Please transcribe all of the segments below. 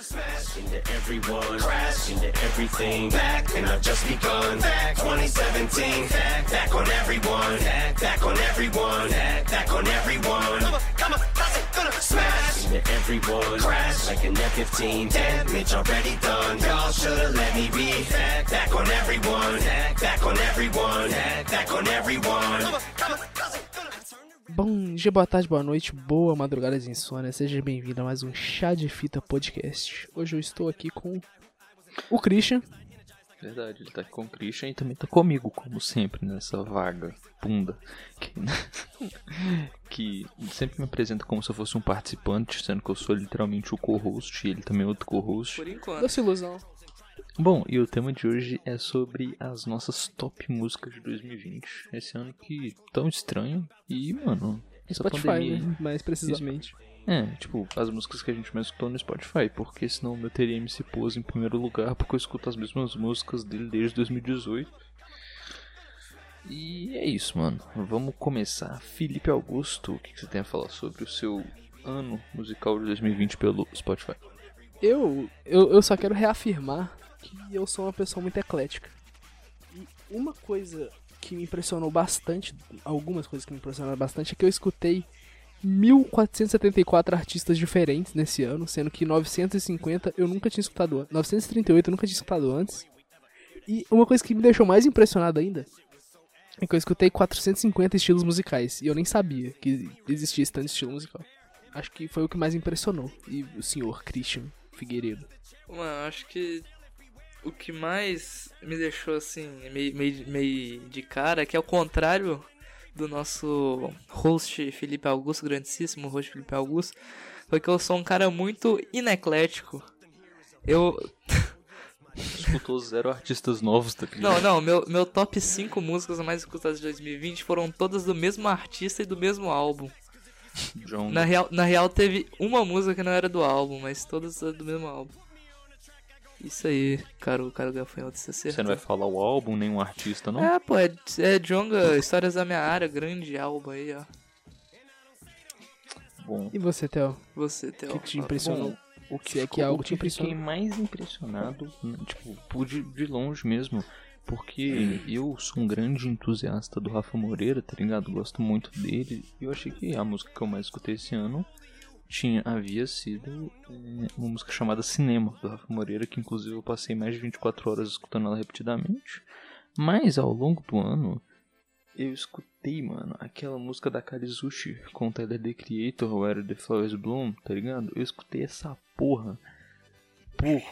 Smash into everyone, crash into everything. Back and I've just begun. Back 2017, back, back on everyone, back, back on everyone, back, back on everyone. Come on, come on, gonna smash into everyone, crash like an F-15. Damage already done. Y'all should've let me be. Back, back on everyone, back, back on everyone, back, back on everyone. Come on, come on, Bom dia, boa tarde, boa noite, boa madrugada de insônia. Seja bem-vindo a mais um Chá de Fita Podcast. Hoje eu estou aqui com o Christian. Verdade, ele tá aqui com o Christian e também tá comigo, como sempre, nessa vaga bunda. Que, que sempre me apresenta como se eu fosse um participante, sendo que eu sou literalmente o co-host e ele também é outro co-host. Por enquanto. Doce ilusão. Bom, e o tema de hoje é sobre as nossas top músicas de 2020. Esse ano que tão estranho e, mano, essa Spotify, pandemia... né? Mais precisamente. É, tipo, as músicas que a gente mais escutou no Spotify, porque senão o meu TRM se pôs em primeiro lugar, porque eu escuto as mesmas músicas dele desde 2018. E é isso, mano. Vamos começar. Felipe Augusto, o que você tem a falar sobre o seu ano musical de 2020 pelo Spotify? Eu, eu, eu só quero reafirmar que eu sou uma pessoa muito eclética. E uma coisa que me impressionou bastante, algumas coisas que me impressionaram bastante, é que eu escutei 1474 artistas diferentes nesse ano, sendo que 950 eu nunca tinha escutado antes. 938 eu nunca tinha escutado antes. E uma coisa que me deixou mais impressionado ainda é que eu escutei 450 estilos musicais e eu nem sabia que existia esse tanto estilo musical. Acho que foi o que mais impressionou. E o senhor Christian Figueiredo. Mano, acho que o que mais me deixou assim, meio, meio, meio de cara é que ao contrário do nosso host Felipe Augusto, grandíssimo host Felipe Augusto, foi que eu sou um cara muito ineclético. Eu. Escutou zero artistas novos, tá Não, não, meu, meu top 5 músicas mais escutadas de 2020 foram todas do mesmo artista e do mesmo álbum. John. Na real, na real, teve uma música que não era do álbum, mas todas do mesmo álbum. Isso aí, cara, o cara gafanhoto, você acertou. Você não vai falar o álbum, nem um artista, não? É, pô, é, é Jonga, Histórias da Minha Área, grande álbum aí, ó. Bom. E você, Theo? Você, Theo. O que, que te impressionou? Bom, o que, é que algo te impressionou? fiquei mais impressionado, tipo, de, de longe mesmo, porque eu sou um grande entusiasta do Rafa Moreira, tá ligado? Gosto muito dele. E eu achei que a música que eu mais escutei esse ano tinha havia sido é, uma música chamada Cinema do Rafa Moreira, que inclusive eu passei mais de 24 horas escutando ela repetidamente. Mas ao longo do ano eu escutei, mano, aquela música da Karizushi com o Tyler The Creator, Where the Flowers Bloom, tá ligado? Eu escutei essa porra por.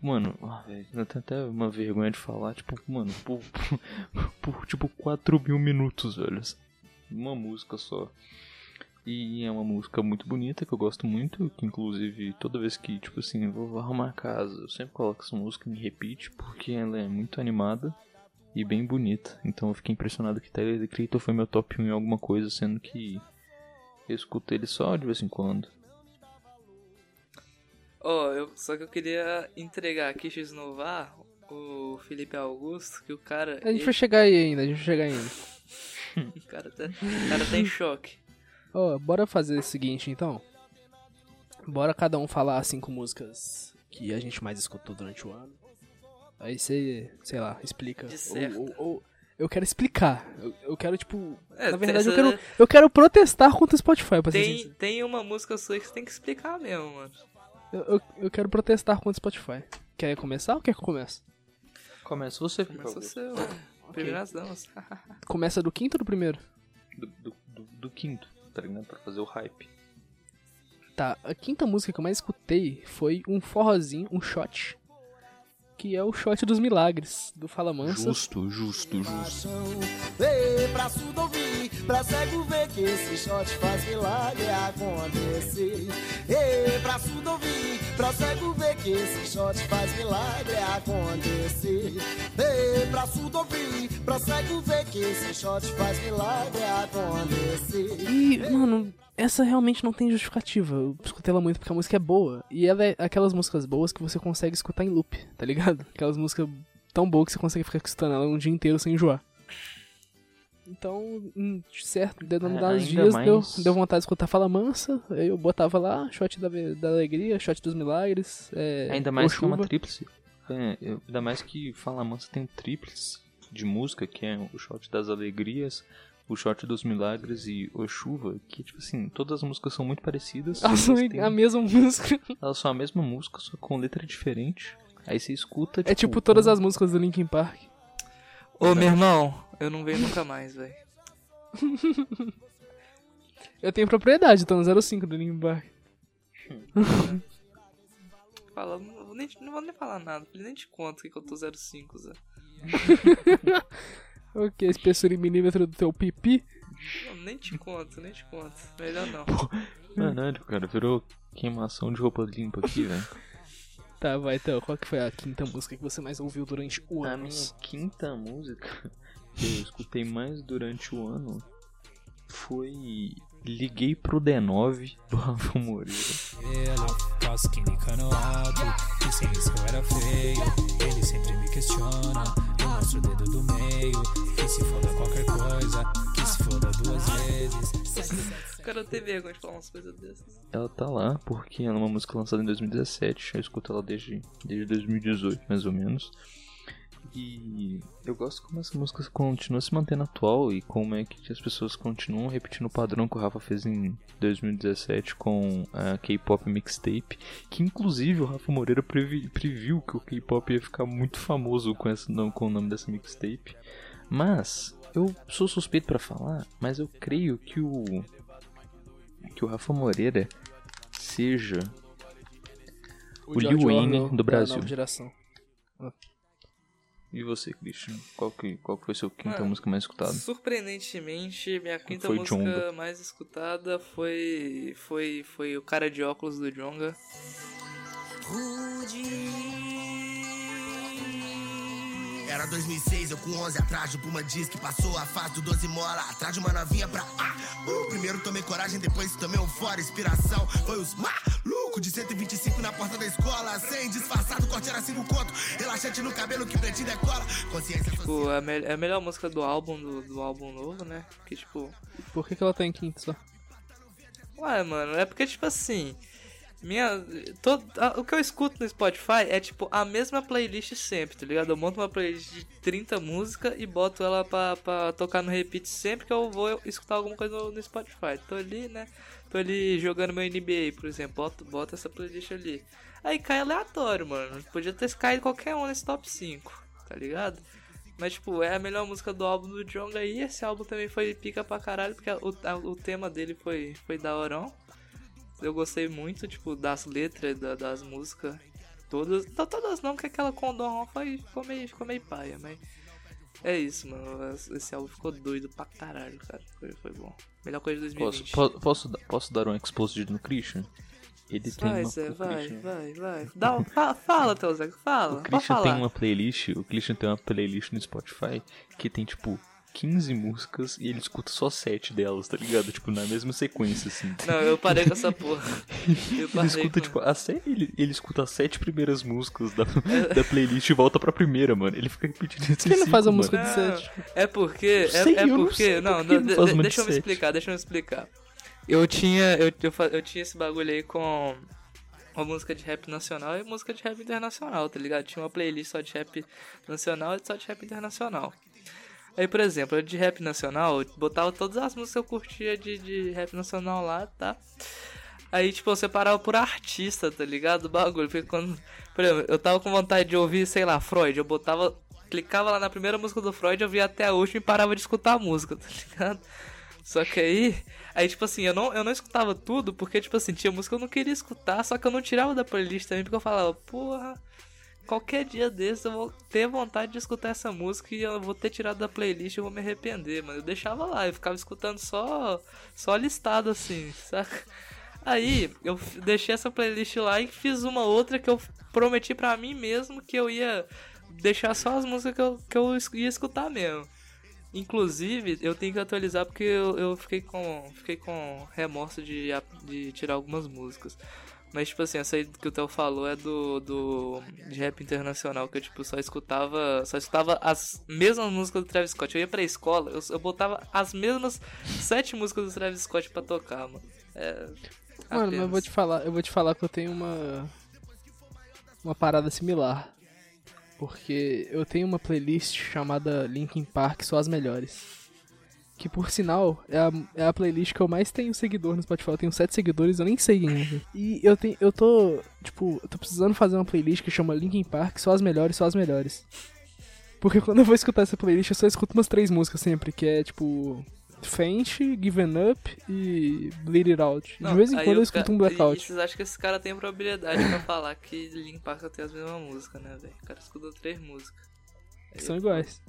Mano, ah, eu tenho até uma vergonha de falar, tipo, mano, por, por, por tipo 4 mil minutos, velho. Uma música só. E é uma música muito bonita que eu gosto muito, que inclusive toda vez que, tipo assim, eu vou arrumar a casa, eu sempre coloco essa música e me repite, porque ela é muito animada e bem bonita. Então eu fiquei impressionado que Tyler The Creator foi meu top 1 em alguma coisa, sendo que eu escuto ele só de vez em quando. Ó, oh, eu, só que eu queria entregar aqui, x-novar, o Felipe Augusto, que o cara... A gente ele... vai chegar aí ainda, a gente vai chegar ainda. o, cara tá, o cara tá em choque. Oh, bora fazer o seguinte então. Bora cada um falar cinco músicas que a gente mais escutou durante o ano. Aí você, sei lá, explica. Ou, ou, ou, eu quero explicar. Eu, eu quero, tipo. É, na verdade, eu quero, eu quero protestar contra o Spotify, pra tem, tem uma música sua que você tem que explicar mesmo, mano. Eu, eu, eu, quero protestar contra o Spotify. Quer começar ou quer que eu comece? Começa você, Começa você, okay. Primeiras damas. Começa do quinto ou do primeiro? Do, do, do, do quinto tá ligado? Pra fazer o hype. Tá, a quinta música que eu mais escutei foi um forrozinho, um shot. Que é o shot dos milagres, do Fala Mansa. Justo, justo, justo. Ei, pra cego ver que esse shot faz milagre acontecer. Ei, pra surdo ouvir, pra cego ver que esse shot faz milagre acontecer. Ei, pra surdo ouvir, pra cego ver que esse shot faz milagre acontecer. E, mano, essa realmente não tem justificativa. Eu escutei ela muito porque a música é boa. E ela é aquelas músicas boas que você consegue escutar em loop, tá ligado? Aquelas músicas tão boas que você consegue ficar escutando ela um dia inteiro sem enjoar. Então, em certo, determinados É, dias deu, mais- deu vontade de escutar Fala Mansa, aí eu botava lá, shot da, da alegria, shot dos milagres, é, Ainda mais que é uma tríplice. É, ainda mais que Fala Mansa tem um tríplice de música, que é o shot das alegrias, o shot dos milagres e o chuva, que tipo assim, todas as músicas são muito parecidas. Elas são a mesma música. elas são a mesma música, só com letra diferente. Aí você escuta, É tipo todas as músicas do Linkin Park. Ô, meu irmão, eu não venho nunca mais, velho. Eu tenho propriedade, tô no 05 do Linkin Park. Fala, não, vou nem, não vou nem falar nada, nem te conto o que que eu tô 05, Zé. Ok, espessura em milímetro do teu pipi. Não, nem te conto, nem te conto. Melhor não. Caralho, cara, virou queimação de roupa limpa aqui, velho. Tá, vai então. Qual que foi a quinta música que você mais ouviu durante o A ano? minha quinta música que eu escutei mais durante o ano foi Liguei pro D9 do Rafa Moreira. no alto. E eu era feio. Ele sempre me questiona. Eu mostro o dedo do meio. Que se foda qualquer coisa. Foda duas vezes. O cara tem vergonha de falar umas coisas dessas. Ela tá lá porque ela é uma música lançada em 2017. Eu escuto ela desde, desde 2018, mais ou menos. E eu gosto como essa música continua se mantendo atual e como é que as pessoas continuam repetindo o padrão que o Rafa fez em 2017 com a K-pop mixtape. Que inclusive o Rafa Moreira previ, previu que o K-pop ia ficar muito famoso com, essa, não, com o nome dessa mixtape. Mas eu sou suspeito pra falar, mas eu creio que o que o Rafa Moreira seja o Lil George Wayne do Brasil. nova geração. E você, Christian? Qual que, qual foi seu quinta Ah, música mais escutada? Surpreendentemente, minha quinta Foi música Djonga. mais escutada foi, foi, foi o cara de óculos do Jonga. Era 2006, eu com 11 atrás do Puma diz que passou a fase do 12 mola Atrás de uma novinha pra ah, uh, Primeiro tomei coragem, depois tomei um fora Inspiração foi os malucos de 125 na porta da escola Sem disfarçado, corte era 5 conto Relaxante no cabelo que pretinho decola Consciência social Tipo, é a, me- é a melhor música do álbum, do, do álbum novo, né? Que tipo, Por que, que ela tá em quinto só? Ué, mano, é porque, tipo assim. Minha. Todo, a- o que eu escuto no Spotify é, tipo, a mesma playlist sempre, tá ligado? Eu monto uma playlist de 30 músicas e boto ela pra, pra tocar no repeat sempre que eu vou escutar alguma coisa no, no Spotify. Tô ali, né? Tô ali jogando meu NBA, por exemplo. Boto, boto essa playlist ali. Aí cai aleatório, mano. Podia ter caído qualquer um nesse top 5, tá ligado? Mas, tipo, é a melhor música do álbum do Jonga e esse álbum também foi pica pra caralho, porque o, a- o tema dele foi, foi da horão. Eu gostei muito, tipo, das letras da- das músicas. Todas. Não, todas não, porque aquela com o foi, ficou, meio, ficou meio paia, mas. É isso, mano. Esse álbum ficou doido pra caralho, cara. Foi, foi bom. Melhor coisa de Posso, 2020. po- posso, dar- posso dar um exposed no Christian? Ele tem Vai, uma. Zé, vai, Christian- vai, vai. Dá, um- fa- fala, teu Zé, fala. O Christian tem uma playlist, o Christian tem uma playlist no Spotify que tem tipo 15 músicas e ele escuta só 7 delas, tá ligado? Tipo, na mesma sequência, assim. Não, eu parei com essa porra. Eu Ele escuta, com... tipo, a sé- ele, ele escuta as sete primeiras músicas da, É. da playlist e volta pra primeira, mano. Ele fica repetindo esse Por que ele faz a música mano. de Não, sete? É porque. Não É, sei, é não porque. sei Não, por não, deixa eu me explicar, deixa eu me explicar. Eu tinha. Eu, eu, eu tinha esse bagulho aí com. Uma música de rap nacional e música de rap internacional, tá ligado? Tinha uma playlist só de rap nacional e só de rap internacional. Aí, por exemplo, de rap nacional, eu botava todas as músicas que eu curtia de, de rap nacional lá, tá? Aí, tipo, eu separava por artista, tá ligado? O bagulho. Porque quando. Por exemplo, eu tava com vontade de ouvir, sei lá, Freud. Eu botava. Clicava lá na primeira música do Freud, eu via até a última e parava de escutar a música, tá ligado? Só que aí. Aí, tipo assim, eu não, eu não escutava tudo, porque, tipo assim, tinha música que eu não queria escutar, só que eu não tirava da playlist também, porque eu falava, porra. Qualquer dia desse eu vou ter vontade de escutar essa música e eu vou ter tirado da playlist e vou me arrepender, mano. Eu deixava lá, eu ficava escutando só só listado assim, saca? Aí eu deixei essa playlist lá e fiz uma outra que eu prometi pra mim mesmo que eu ia deixar só as músicas que eu, que eu ia escutar mesmo. Inclusive, eu tenho que atualizar porque eu, eu fiquei com fiquei com remorso de, de tirar algumas músicas. Mas, tipo assim, essa aí que o Theo falou é do, do de rap internacional, que eu, tipo, só escutava. Só escutava as mesmas músicas do Travis Scott. Eu ia pra escola, eu, eu botava as mesmas sete músicas do Travis Scott pra tocar, mano. É. Mano, mas eu vou te falar, eu vou te falar que eu tenho uma. Uma parada similar. Porque eu tenho uma playlist chamada Linkin Park Só as Melhores. Que por sinal é a, é a playlist que eu mais tenho seguidor no Spotify. Eu tenho 7 seguidores, eu nem sei quem é. E eu tenho. Eu tô. Tipo, eu tô precisando fazer uma playlist que chama Linkin Park Só as Melhores, Só as Melhores. Porque quando eu vou escutar essa playlist, eu só escuto umas três músicas sempre, que é tipo. Faint, Given Up e Bleed It Out. De Não, vez em quando eu escuto um Blackout. e vocês acham que esse cara tem probabilidade pra falar que Linkin Park tem as mesmas músicas, né, velho? O cara escutou três músicas. Que são iguais.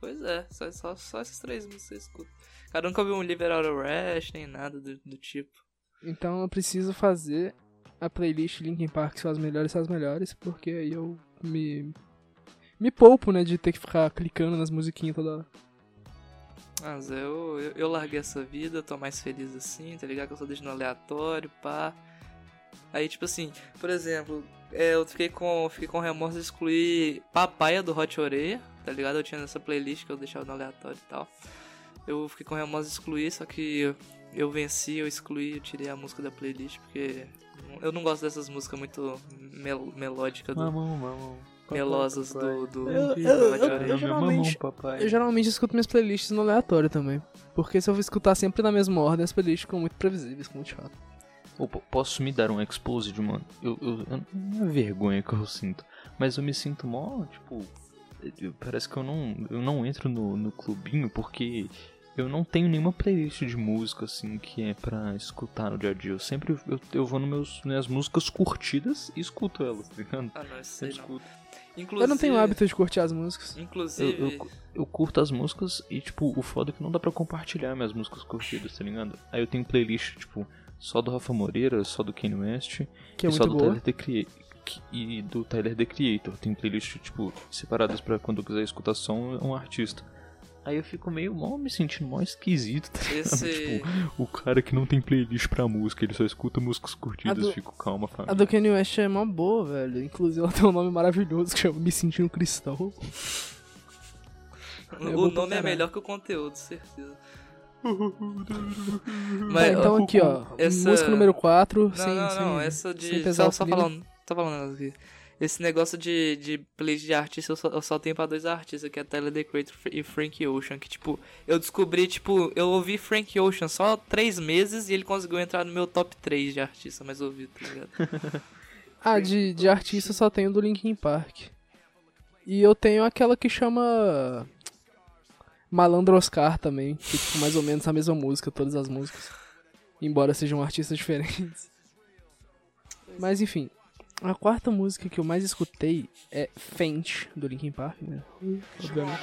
Pois é, só, só, só essas três músicas você escuta. Cara nunca ouviu um of Rash, nem nada do, do tipo. Então eu preciso fazer a playlist Linkin Park são as melhores, são as melhores, porque aí eu me. Me poupo, né, de ter que ficar clicando nas musiquinhas toda hora. Mas eu, eu, eu larguei essa vida, tô mais feliz assim, tá ligado? Que eu só deixo no aleatório, pá. Aí, tipo assim, por exemplo, é, eu fiquei com, fiquei com remorso de excluir Papaya do Hot Oreia, tá ligado? Eu tinha nessa playlist que eu deixava no aleatório e tal. Eu fiquei com remorso de excluir, só que eu, eu venci, eu excluí, eu tirei a música da playlist, porque eu não gosto dessas músicas muito mel melódicas, do, Mamão, mamão. melosas do, do, Eu- eu- eu- eu geralmente- papai. Eu geralmente escuto minhas playlists no aleatório também. Porque se eu vou escutar sempre na mesma ordem, as playlists ficam muito previsíveis, ficam muito chato. Posso me dar um exposed, mano? Eu, eu, eu- não é vergonha que eu sinto, mas eu me sinto mó, tipo, eu- parece que eu não, eu não entro no, no clubinho porque eu não tenho nenhuma playlist de música assim que é pra escutar no dia a dia. Eu sempre eu, eu vou nos meus minhas músicas curtidas e escuto elas, tá ligado? Ah, não, isso Eu não. escuto. Inclusive, Eu não tenho hábito de curtir as músicas. Inclusive, Eu, eu, eu curto as músicas e, tipo, o foda é que não dá pra compartilhar minhas músicas curtidas, tá ligado? Aí eu tenho playlist, tipo, só do Rafa Moreira, só do Kanye West, Que é e só muito do boa. Tyler The. E do Tyler The Creator. Tem playlist, tipo, separadas pra quando eu quiser escutar só um, um artista. Aí eu fico meio mal me sentindo mó esquisito, tá esse. Tipo, o cara que não tem playlist pra música, ele só escuta músicas curtidas, A do- fico calma, A família. do Kanye West é mó boa, velho. Inclusive ela tem um nome maravilhoso que chama Me Sentindo Cristão. É o nome é melhor que o conteúdo, certeza. Tá, Mas, então ó, aqui, ó. essa- Música número 4, Não, sem, não, sem, não, essa sem de. pesar Só, só falando. Tô falando aqui. Esse negócio de, de playlist de artista eu só, eu só tenho pra dois artistas, que é Tyler The Creator e Frank Ocean. Que, tipo, eu descobri, tipo, eu ouvi Frank Ocean só três meses e ele conseguiu entrar no meu top 3 de artista mais ouvido, tá ligado? Ah, de, de artista só tenho do Linkin Park. E eu tenho aquela que chama. Malandro Oscar também. Que é tipo mais ou menos a mesma música, todas as músicas. Embora sejam artistas diferentes. Mas enfim. A quarta música que eu mais escutei é Faint, do Linkin Park, né? Obviamente.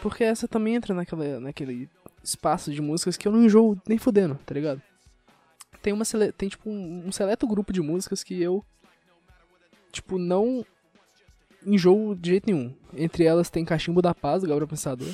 Porque essa também entra naquela, naquele espaço de músicas que eu não enjoo nem fudendo, tá ligado? Tem uma sele- tem tipo um, um seleto grupo de músicas que eu tipo não enjoo de jeito nenhum. Entre elas tem Cachimbo da Paz do Gabriel Pensador,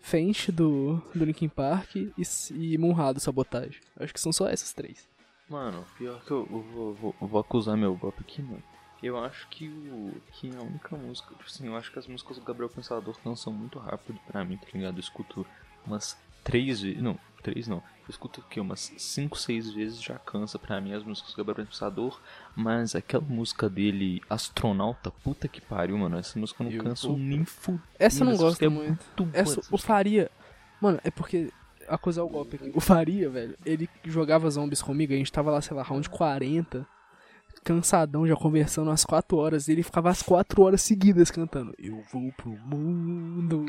Faint do do Linkin Park e, e Munra do Sabotagem. Acho que são só essas três. Mano, pior que eu, eu eu vou acusar meu golpe aqui, mano. Eu acho que o. que a única música. Tipo assim, eu acho que as músicas do Gabriel Pensador cansam muito rápido pra mim, tá ligado? Eu escuto umas três vezes. Não, três não. Eu escuto o quê? Umas cinco, seis vezes já cansa pra mim as músicas do Gabriel Pensador. Mas aquela música dele, Astronauta, puta que pariu, mano. Essa música eu não canso vou- nem fudendo. Essa eu não gosto é muito. muito Essa, o. Faria. Mano, é porque. Acusar o golpe aqui. O Faria, velho, ele jogava zombies comigo, a gente tava lá, sei lá, round 40, cansadão, já conversando às 4 horas, e ele ficava às 4 horas seguidas cantando. Eu vou pro mundo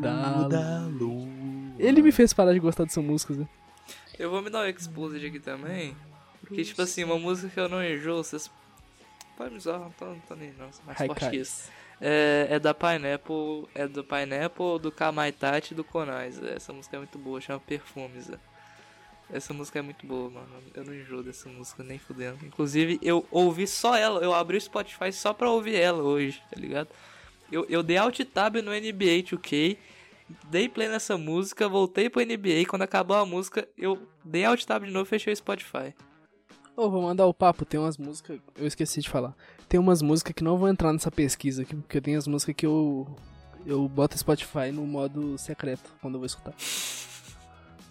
da lua. Ele me fez parar de gostar dessa música, né? Eu vou me dar um exposed aqui também. Porque, tipo assim, uma música que eu não enjoo, vocês. Pode me usar, não tô, não tô nem não, sou mais forte que isso. É, é da Pineapple, é do Pineapple, do Kamaitachi e do Konais. Essa música é muito boa, chama Perfumes. Essa música é muito boa, mano. Eu não enjoo dessa música nem fudendo. Inclusive, eu ouvi só ela. Eu abri o Spotify só pra ouvir ela hoje, tá ligado? Eu, eu dei alt tab no NBA 2K, dei play nessa música, voltei pro NBA. Quando acabou a música, eu dei alt tab de novo e fechei o Spotify. Ô, vou mandar o papo. Tem umas músicas. Eu esqueci de falar. Tem umas músicas que não vão entrar nessa pesquisa aqui, porque tem as músicas que eu. Eu boto Spotify no modo secreto quando eu vou escutar.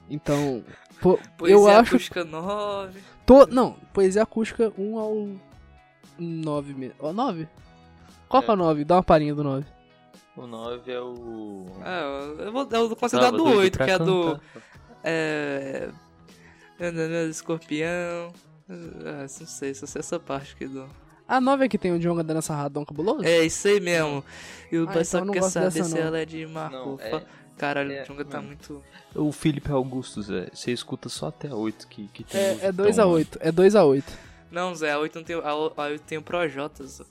Então, pô, Poesia eu acho. acústica 9. To... Não, poesia acústica 1 ao 9 mesmo. Ó, 9? Qual é o 9? Dá uma palhinha do 9. O 9 é o. Ah, eu- vou, eu vou considerar do 8, que é do. É. Escorpião. Ah, não sei, só sei essa parte aqui do. A 9 é que tem o Djonga dando essa radão cabuloso? É, isso aí mesmo. E o Ah, pessoal então não quer gosto saber dessa, se não. ela é de Marco. Não, é- Caralho, é, o Junga tá mano. muito. O Felipe Augusto, Zé. Você escuta só até a 8 que, que tem. É, música é 2 tão, a mano. 8 É 2 a 8 Não, Zé, a 8 não tem. A, a 8 tem o Projotas.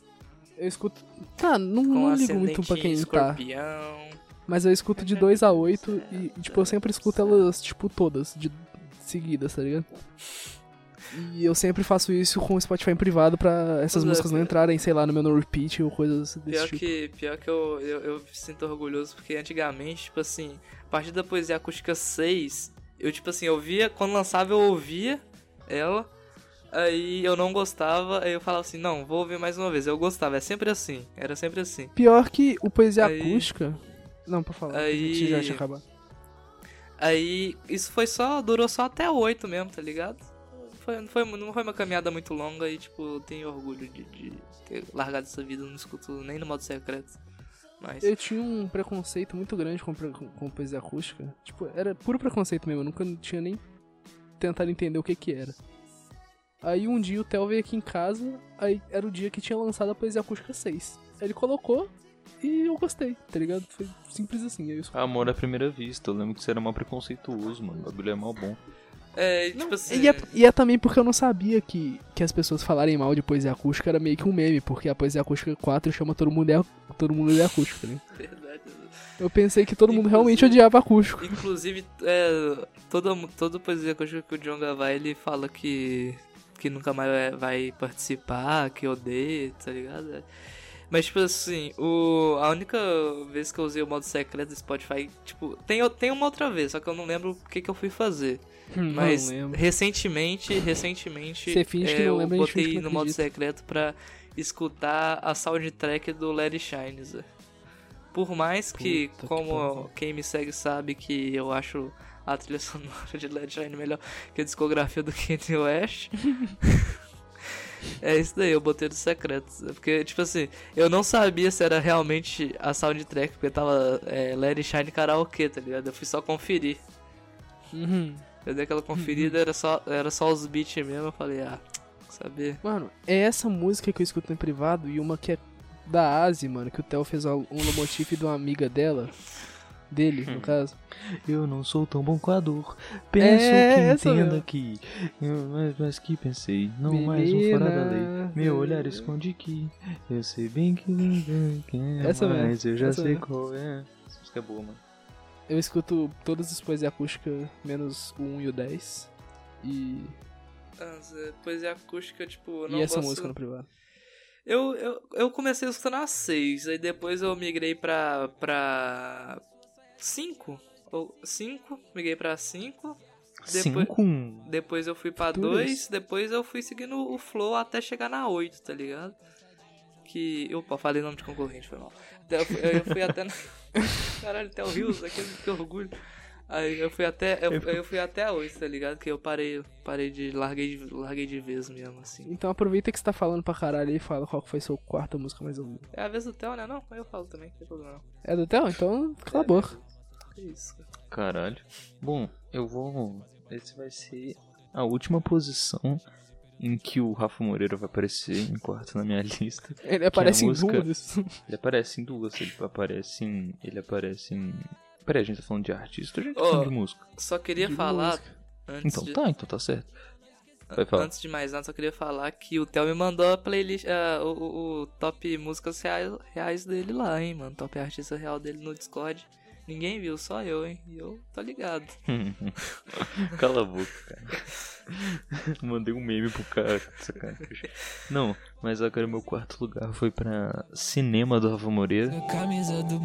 Eu escuto. Tá, não, não ligo muito pra quem em tá. escorpião. Mas eu escuto de 2 a 8 e, e, tipo, eu sempre escuto elas, tipo, todas, de seguidas, tá ligado? E eu sempre faço isso com o Spotify em privado pra essas é, músicas não entrarem, sei lá, no meu no repeat ou coisas desse Pior tipo. que, pior que eu, eu, eu me sinto orgulhoso, porque antigamente, tipo assim, a partir da poesia acústica 6, eu, tipo assim, eu via, quando lançava eu ouvia ela, aí eu não gostava, aí eu falava assim, não, vou ouvir mais uma vez. Eu gostava, é sempre assim, era sempre assim. Pior que o Poesia Aí- Acústica. Não, pra falar, Aí- a gente já tinha acabado. Aí, isso foi só, durou só até o 8 mesmo, tá ligado? Foi, não, foi, não foi uma caminhada muito longa e, tipo, eu tenho orgulho de, de ter largado essa vida, não escuto nem no modo secreto. Mas, Eu tinha um preconceito muito grande com, com poesia acústica. Tipo, era puro preconceito mesmo, eu nunca tinha nem tentado entender o que que era. Aí um dia o Theo veio aqui em casa, aí era o dia que tinha lançado a poesia acústica 6. Aí ele colocou e eu gostei, tá ligado? Foi simples assim. Aí eu escutei. Amor à primeira vista. Eu lembro que você era mal preconceituoso, mano. O bagulho é mal bom. é, tipo assim... E é, e é também porque eu não sabia que, que as pessoas falarem mal de poesia acústica era meio que um meme, porque a poesia acústica 4 chama todo mundo de, todo mundo de acústica, né? Verdade. Eu pensei que todo mundo Inclusive- realmente odiava acústico. Inclusive, é, toda, toda poesia eu que o Jonga vai, ele fala que, que nunca mais vai, participar, que odeia, tá ligado? Mas, tipo assim, o, a única vez que eu usei o modo secreto do Spotify, tipo, tem, tem uma outra vez, só que eu não lembro o que, que eu fui fazer. Mas não lembro. recentemente, recentemente, Você finge que é, não eu lembra, finge botei que não no modo secreto pra escutar a soundtrack do Larry Shine, Zé. Por mais que, Puta que como pariu. quem me segue sabe que eu acho a trilha sonora de Larry Shine melhor que a discografia do Kanye West. é isso daí, eu botei do secreto. Zé. Porque, tipo assim, eu não sabia se era realmente a soundtrack, porque tava é, Larry Shine karaokê, tá ligado? Eu fui só conferir. Uhum. Eu dei aquela conferida, era só, era só os beats mesmo, eu falei, ah, saber. Mano, é essa música que eu escuto em privado e uma que é da Asi, mano, que o Theo fez um lomotif de uma amiga dela. Dele, Hum. no caso. Eu não sou tão bom com a dor. Penso É, que entenda mesmo. que. eu- mas, mas que pensei. Não mais um fora da lei. Menina, Meu olhar menina. esconde que. Eu sei bem que ninguém quer. Essa mesmo, mas eu já essa sei mesmo. qual é. Essa música é boa, mano. Eu escuto todas as poesias acústicas, menos o 1 e o 10. E, Poesia acústica, tipo, eu não e essa gosto... música no privado. Eu, eu, eu comecei escutando a 6, aí depois eu migrei pra. pra. 5? Ou 5, migrei pra 5. Depois, Cinco. depois eu fui pra Futuras. 2, depois eu fui seguindo o flow até chegar na 8, tá ligado? Que. Opa, falei nome de concorrente, foi mal. Eu fui, eu fui até. na- Caralho, Theo Rios, aquele que orgulho. Aí eu fui até. Eu, eu fui até a 8, tá ligado? Que eu parei, parei de. Larguei de, larguei de vez mesmo, assim. Então aproveita que você tá falando pra caralho e fala qual foi sua quarta música mais ouvida. É a vez do Theo, né? Não, eu falo também, não tem problema não. É do Theo? Então cala a boca. Que isso, cara. Caralho. Bom, eu vou. Esse vai ser a última posição em que o Rafa Moreira vai aparecer em quarto na minha lista. Ele aparece em música- duas. Ele aparece em duas, ele aparece em. Ele aparece em. Peraí, a gente tá falando de artista, a gente tá falando de música. Só queria De falar música. antes Então de, tá, então tá certo. Vai falar. antes de mais nada, só queria falar que o Theo me mandou a playlist, ah, o, o- o top músicas reais, reais dele lá, hein, mano. Top artista real dele no Discord. Ninguém viu, só eu, hein? E eu tô ligado. Cala a boca, cara. Mandei um meme pro cara. Não, mas agora meu quarto lugar foi pra Cinema do Rafa Moreira. Camisa do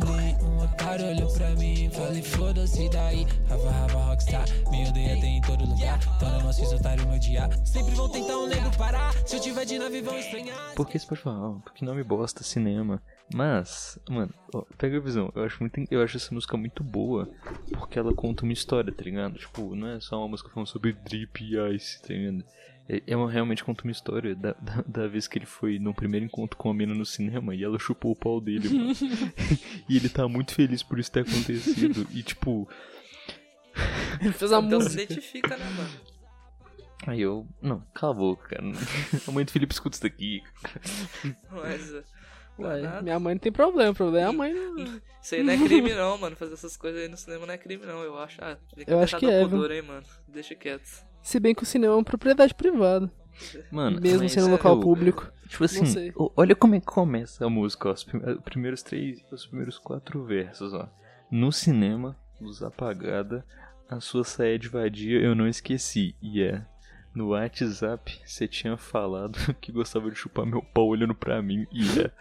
um otário olhou pra mim Falei foda-se daí, Rafa, Rafa, Rockstar Me odeia, tem em todo lugar Então não mostre esse otário me odiar Sempre vão tentar um nego parar Se eu tiver de nave vão estranhar Por que você pode falar? Porque não me bosta cinema. Mas, mano, ó, pega a visão. Eu acho, muito, eu acho essa música muito boa porque ela conta uma história, tá ligado? Tipo, não é só uma música falando sobre drip e ice, tá ligado? É, é uma, realmente conta uma história da, da, da vez que ele foi no primeiro encontro com a mina no cinema e ela chupou o pau dele, mano. e ele tá muito feliz por isso ter acontecido. E tipo. Ele fez a Então se música. identifica, né, mano? Aí eu. Não, cala a boca, cara. A mãe do Felipe escuta isso daqui. Mas. Ué, nada. minha mãe não tem problema, o problema é a mãe. não- Isso aí não é crime, não, mano. Fazer essas coisas aí no cinema não é crime, não. Eu acho. Ah, tem Eu acho deixar que é, pudor aí, mano. Deixa quieto. Se bem que o cinema é uma propriedade privada. Mano, mesmo sendo um local eu- público. Tipo assim, olha como é que começa a música, ó, os prim- os primeiros três, os primeiros quatro versos, ó. No cinema, luz apagada, a sua saia de vadia eu não esqueci, e é. No WhatsApp, você tinha falado que gostava de chupar meu pau olhando pra mim, e é.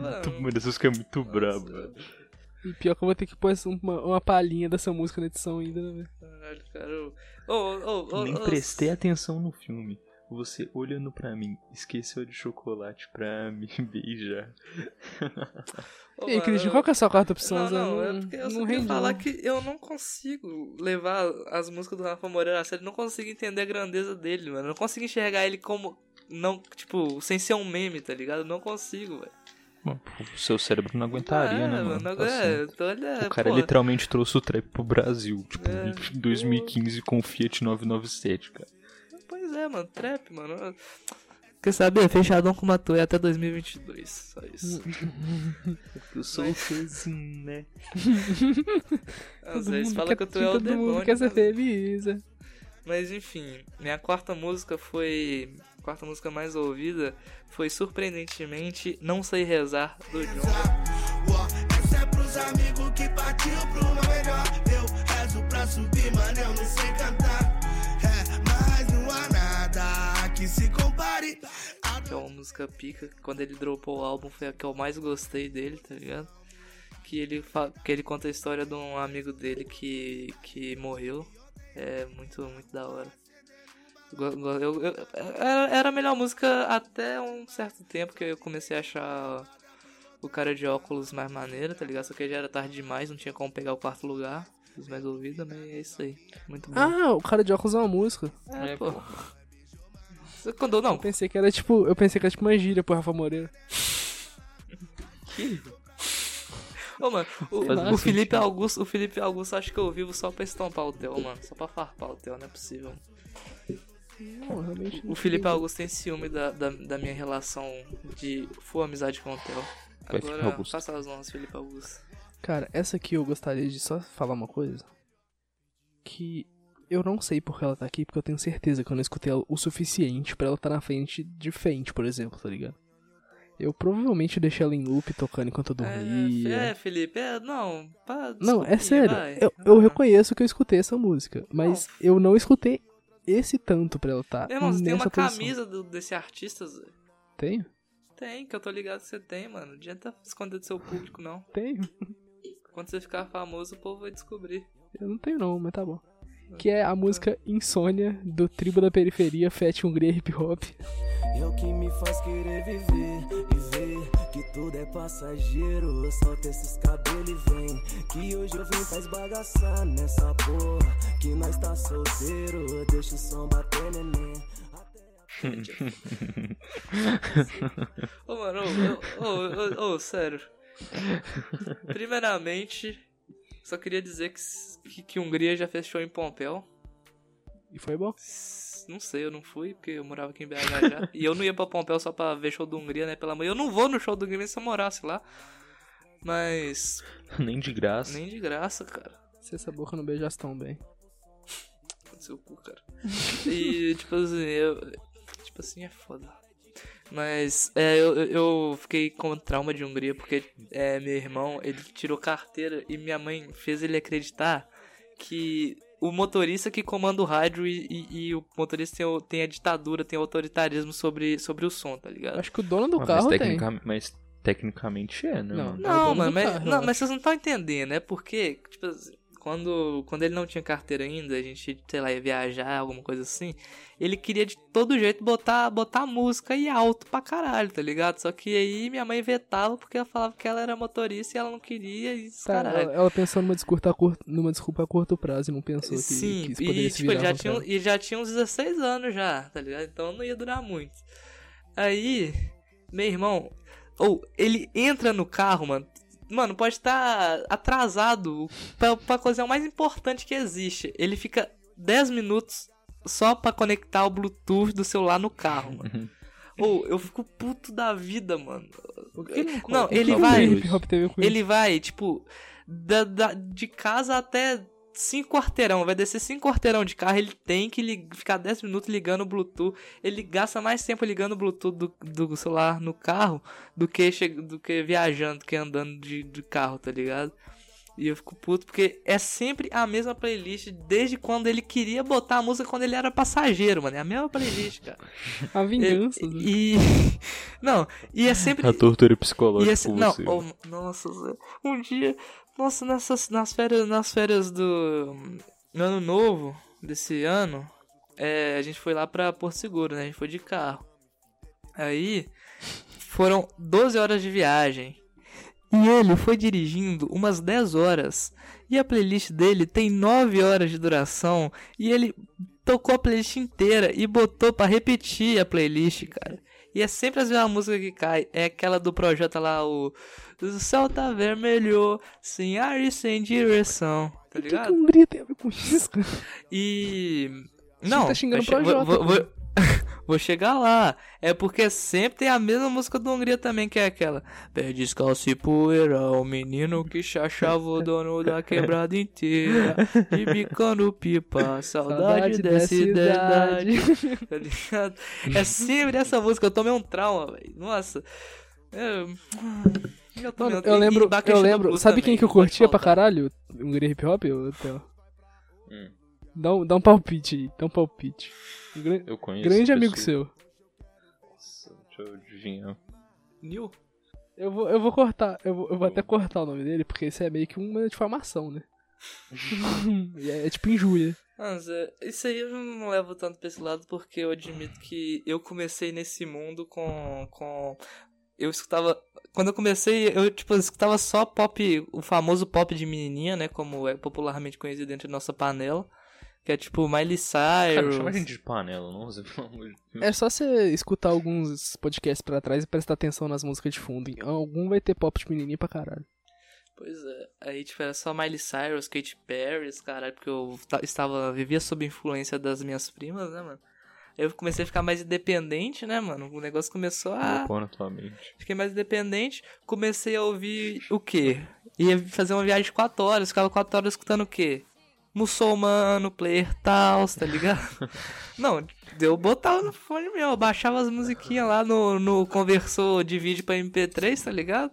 Muito- Mano, essa música é muito braba, velho. E pior que eu vou ter que pôr uma, uma palhinha dessa música na edição ainda, né, velho? Caralho, cara. Ô, ô, ô, ô, Nem prestei atenção no filme. Você olhando pra mim, esqueceu de chocolate pra me beijar. E aí, Christian, eu- qual que é a sua quarta opção? Não, Zé? não, é porque eu só não queria falar não. que eu não consigo levar as músicas do Rafa Moreira a sério, não consigo entender a grandeza dele, mano. Eu não consigo enxergar ele como. Não, tipo, sem ser um meme, tá ligado? Eu não consigo, velho. O seu cérebro não aguentaria, é, né, mano? mano, certo. então ele é, O cara pô, literalmente trouxe o trap pro Brasil, tipo, É. em 2015 com o Fiat 997, cara. Pois é, mano, trap, mano. Quer saber? Fechadão com uma toia até 2022. Só isso. Eu sou o Fezinho, né? Às Todo vezes mundo fala que eu tô é o todo mundo demônio. quer ser feliz, é. Mas enfim, minha quarta música foi. Quarta música mais ouvida foi surpreendentemente Não Sei Rezar do John. Essa é pros amigos que partiu pro uma melhor. Eu rezo pra subir, mano, eu não sei cantar. É, mas não há nada que se compare. Que é uma música pica. Quando ele dropou o álbum foi a que eu mais gostei dele, tá ligado? Que ele, que ele conta a história de um amigo dele que, que morreu. É muito, muito da hora. Eu- eu- era, a melhor música até um certo tempo que eu comecei a achar o cara de óculos mais maneiro, tá ligado? Só que já era tarde demais, não tinha como pegar o quarto lugar. Os mais ouvidos, mas é isso aí. Muito bom. Ah, o cara de óculos é uma música. é, é, pô. Você- Quando não, Eu pensei que era tipo. Eu pensei que era tipo uma gíria pro Rafa Moreira. Ô, mano, o, o Felipe. Augusto, o Felipe Augusto acho que eu vivo só pra estompar o Theo, mano. Só pra farpar o Theo, não é possível. Não, realmente. não O Felipe sei. Augusto tem ciúme da, da, da minha relação de full amizade com o Theo. Vai, Felipe Agora, Augusto. faça as honras, Felipe Augusto. Cara, essa aqui eu gostaria de só falar uma coisa. Que eu não sei por que ela tá aqui, porque eu tenho certeza que eu não escutei ela o suficiente pra ela estar na frente de frente, por exemplo, tá ligado? Eu provavelmente deixei ela em loop tocando enquanto eu É, dormia. é, Felipe, é, não, pá, Não, é sério. vai. Eu, eu Ah. reconheço que eu escutei essa música, mas eu não escutei esse tanto pra ela estar Meu irmão, você tem uma posição. camisa do- desse artista, Zé? Tenho? Tem, que eu tô ligado que você tem, mano. Não adianta esconder do seu público, não. Tenho. Quando você ficar famoso, o povo vai descobrir. Eu não tenho não, mas tá bom. Que é a música Insônia, do Tribo da Periferia, Fat Hungria Hip Hop. É o que me faz querer viver e ver que tudo é passageiro. Solta esses cabelos e vem. Que hoje eu vim pra esbagaçar nessa porra. Que nós tá solteiro. Deixa o som bater, neném. Ô, mano, ô, ô, ô, ô, ô, sério. Primeiramente, só queria dizer que, que, que Hungria já fez show em Pompéu. E foi bom. Não sei, eu não fui, porque eu morava aqui em BH já. e eu não ia pra Pompéu só pra ver show do Hungria, né? Pela manhã. Eu não vou no show do Hungria se eu morasse lá. Mas. Nem de graça. Nem de graça, cara. Se essa boca não beijasse tão bem. Seu cu, cara. E, tipo assim, eu. Tipo assim, é foda. Mas é, eu, eu- fiquei com trauma de Hungria porque é, meu irmão ele tirou carteira e minha mãe fez ele acreditar que o motorista que comanda o rádio e, e- e o motorista tem, tem a ditadura, tem o autoritarismo sobre, sobre o som, tá ligado? Acho que o dono do Ah, mas, carro tem. mas tecnicamente é, né? Não. mano? É Não, dono mano, mas, carro, não, mas vocês não estão entendendo, é porque, tipo, assim, quando, quando ele não tinha carteira ainda, a gente, sei lá, ia viajar, alguma coisa assim, ele queria de todo jeito botar, botar música e alto pra caralho, tá ligado? Só que aí minha mãe vetava porque ela falava que ela era motorista e ela não queria e Tá, caralho. ela, pensou numa desculpa, a curto, numa desculpa a curto prazo e não pensou que, Sim, que isso poderia e se tipo, já, tinha, e já tinha uns 16 anos já, tá ligado? Então não ia durar muito. Aí, meu irmão, ou ele entra no carro, mano. Mano, pode estar atrasado pra, pra coisa mais importante que existe. Ele fica 10 minutos só pra conectar o Bluetooth do celular no carro, mano. Ou eu fico puto da vida, mano. Não, ele O que vai. Ele vai, tipo, da, da- de casa até cinco quarteirão. Vai descer cinco quarteirão de carro. Ele tem que ficar 10 minutos ligando o Bluetooth. Ele gasta mais tempo ligando o Bluetooth do, do celular no carro do que, che- do que viajando, do que andando de, de carro, tá ligado? E eu fico puto porque é sempre a mesma playlist desde quando ele queria botar a música quando ele era passageiro, mano. É a mesma playlist, cara. A vingança. E. né? e- Não, e é sempre. A tortura E psicológica com não, oh, nossa, Zé, um dia, nossa, nessas, nas férias, nas férias do no ano novo desse ano, é, a gente foi lá pra Porto Seguro, né? A gente foi de carro. Aí foram 12 horas de viagem. E ele foi dirigindo umas 10 horas. E a playlist dele tem 9 horas de duração. E ele tocou a playlist inteira e botou pra repetir a playlist, cara. E é sempre as mesmas músicas que cai. É aquela do projeto lá, o. O céu tá vermelho, sem ar e sem direção. Tá que, que ligado? a Hungria tem a ver com isso? E. Você Não, tá xingando vai o che- vou, vou, vou, chegar lá. É porque sempre tem a mesma música do Hungria também, que é aquela. Pé descalço e poeira, o menino que chachava o dono da quebrada inteira. De bicando pipa, saudade, dessa idade. Tá ligado? É sempre essa música, eu tomei um trauma, velho. Nossa. É... Eu, Mano, eu lembro, eu lembro. Sabe também, quem que eu curtia pra caralho? Hungria Hip Hop? Ô, Theo? Hum. Dá um, dá um palpite aí, dá um palpite. Um gran- Eu conheço. grande amigo seu. Nossa, deixa eu adivinhar. Nil? Eu vou, eu vou cortar, eu vou, eu vou até cortar o nome dele, porque isso é meio que uma difamação, né? É, é tipo injúria. Mas é, isso aí eu não levo tanto pra esse lado porque eu admito que eu comecei nesse mundo com. com eu escutava. Quando eu comecei, eu tipo, escutava só pop, o famoso pop de menininha, né? Como é popularmente conhecido entre nossa panela. Que é tipo Miley Cara, Cyrus. chama a gente de panela, não? Você, pelo amor de Deus. É só você escutar alguns podcasts pra trás e prestar atenção nas músicas de fundo. Em Algum vai ter pop de menininha pra caralho. Pois é. Aí, tipo, era só Miley Cyrus, Katy Perry, esse caralho, porque eu ta- estava, vivia sob influência das minhas primas, né, mano? Eu comecei a ficar mais independente, né, mano? O negócio começou a. Na tua mente. Fiquei mais independente, comecei a ouvir o quê? Ia fazer uma viagem de 4 horas, ficava 4 horas escutando o quê? Muçulmano, player tals, tá ligado? Não, eu botava no fone meu, eu baixava as musiquinhas lá no, no conversor de vídeo pra MP3, tá ligado?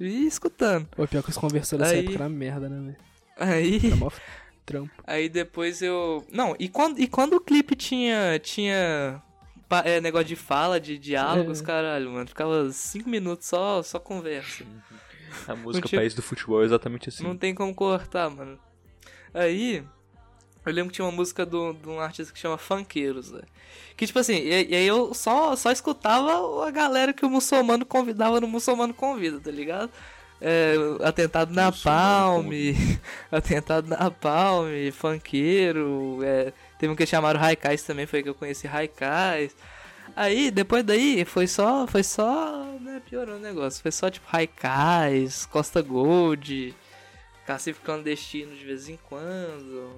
E ia escutando. Pô, pior que os conversores dessa Aí- época era merda, né, velho? Aí. Trampo. Aí depois eu. Não, e quando, e quando o clipe tinha. tinha. pa- é, negócio de fala, de diálogos, É. caralho, mano. Ficava 5 minutos só, só conversa. A música tinha- país do futebol é exatamente assim. Não tem como cortar, mano. Aí. Eu lembro que tinha uma música do- de um artista que chama Funkeiros, né? Que tipo assim, e, e aí eu só, só escutava a galera que o muçulmano convidava no muçulmano convida, tá ligado? É, atentado na Palme, atentado na Palme, funkeiro, é, teve um que chamaram Raikais também, foi que eu conheci Raikais. Aí, depois daí, foi só, foi só, né, piorou o negócio. Foi só, tipo, Raikais, Costa Gold, Cacife Clandestino de vez em quando.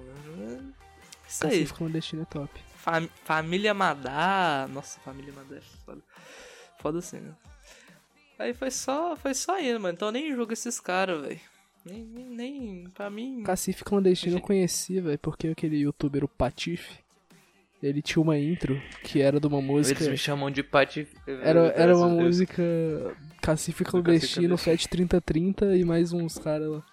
Isso aí. Pacífico Clandestino é top. Fam- família Madá. Nossa, Família Madá é foda. Foda assim, né? Aí foi só, foi só indo, mano. Então nem julga esses caras, velho. Nem, nem, nem, pra mim. Cacife Clandestino eu conheci, velho, porque aquele youtuber, o Patife, ele tinha uma intro que era de uma música. Eles me chamam de Pati. Era, era uma música Cacife Clandestino, Clandestino. Fat 3030 e mais uns caras lá.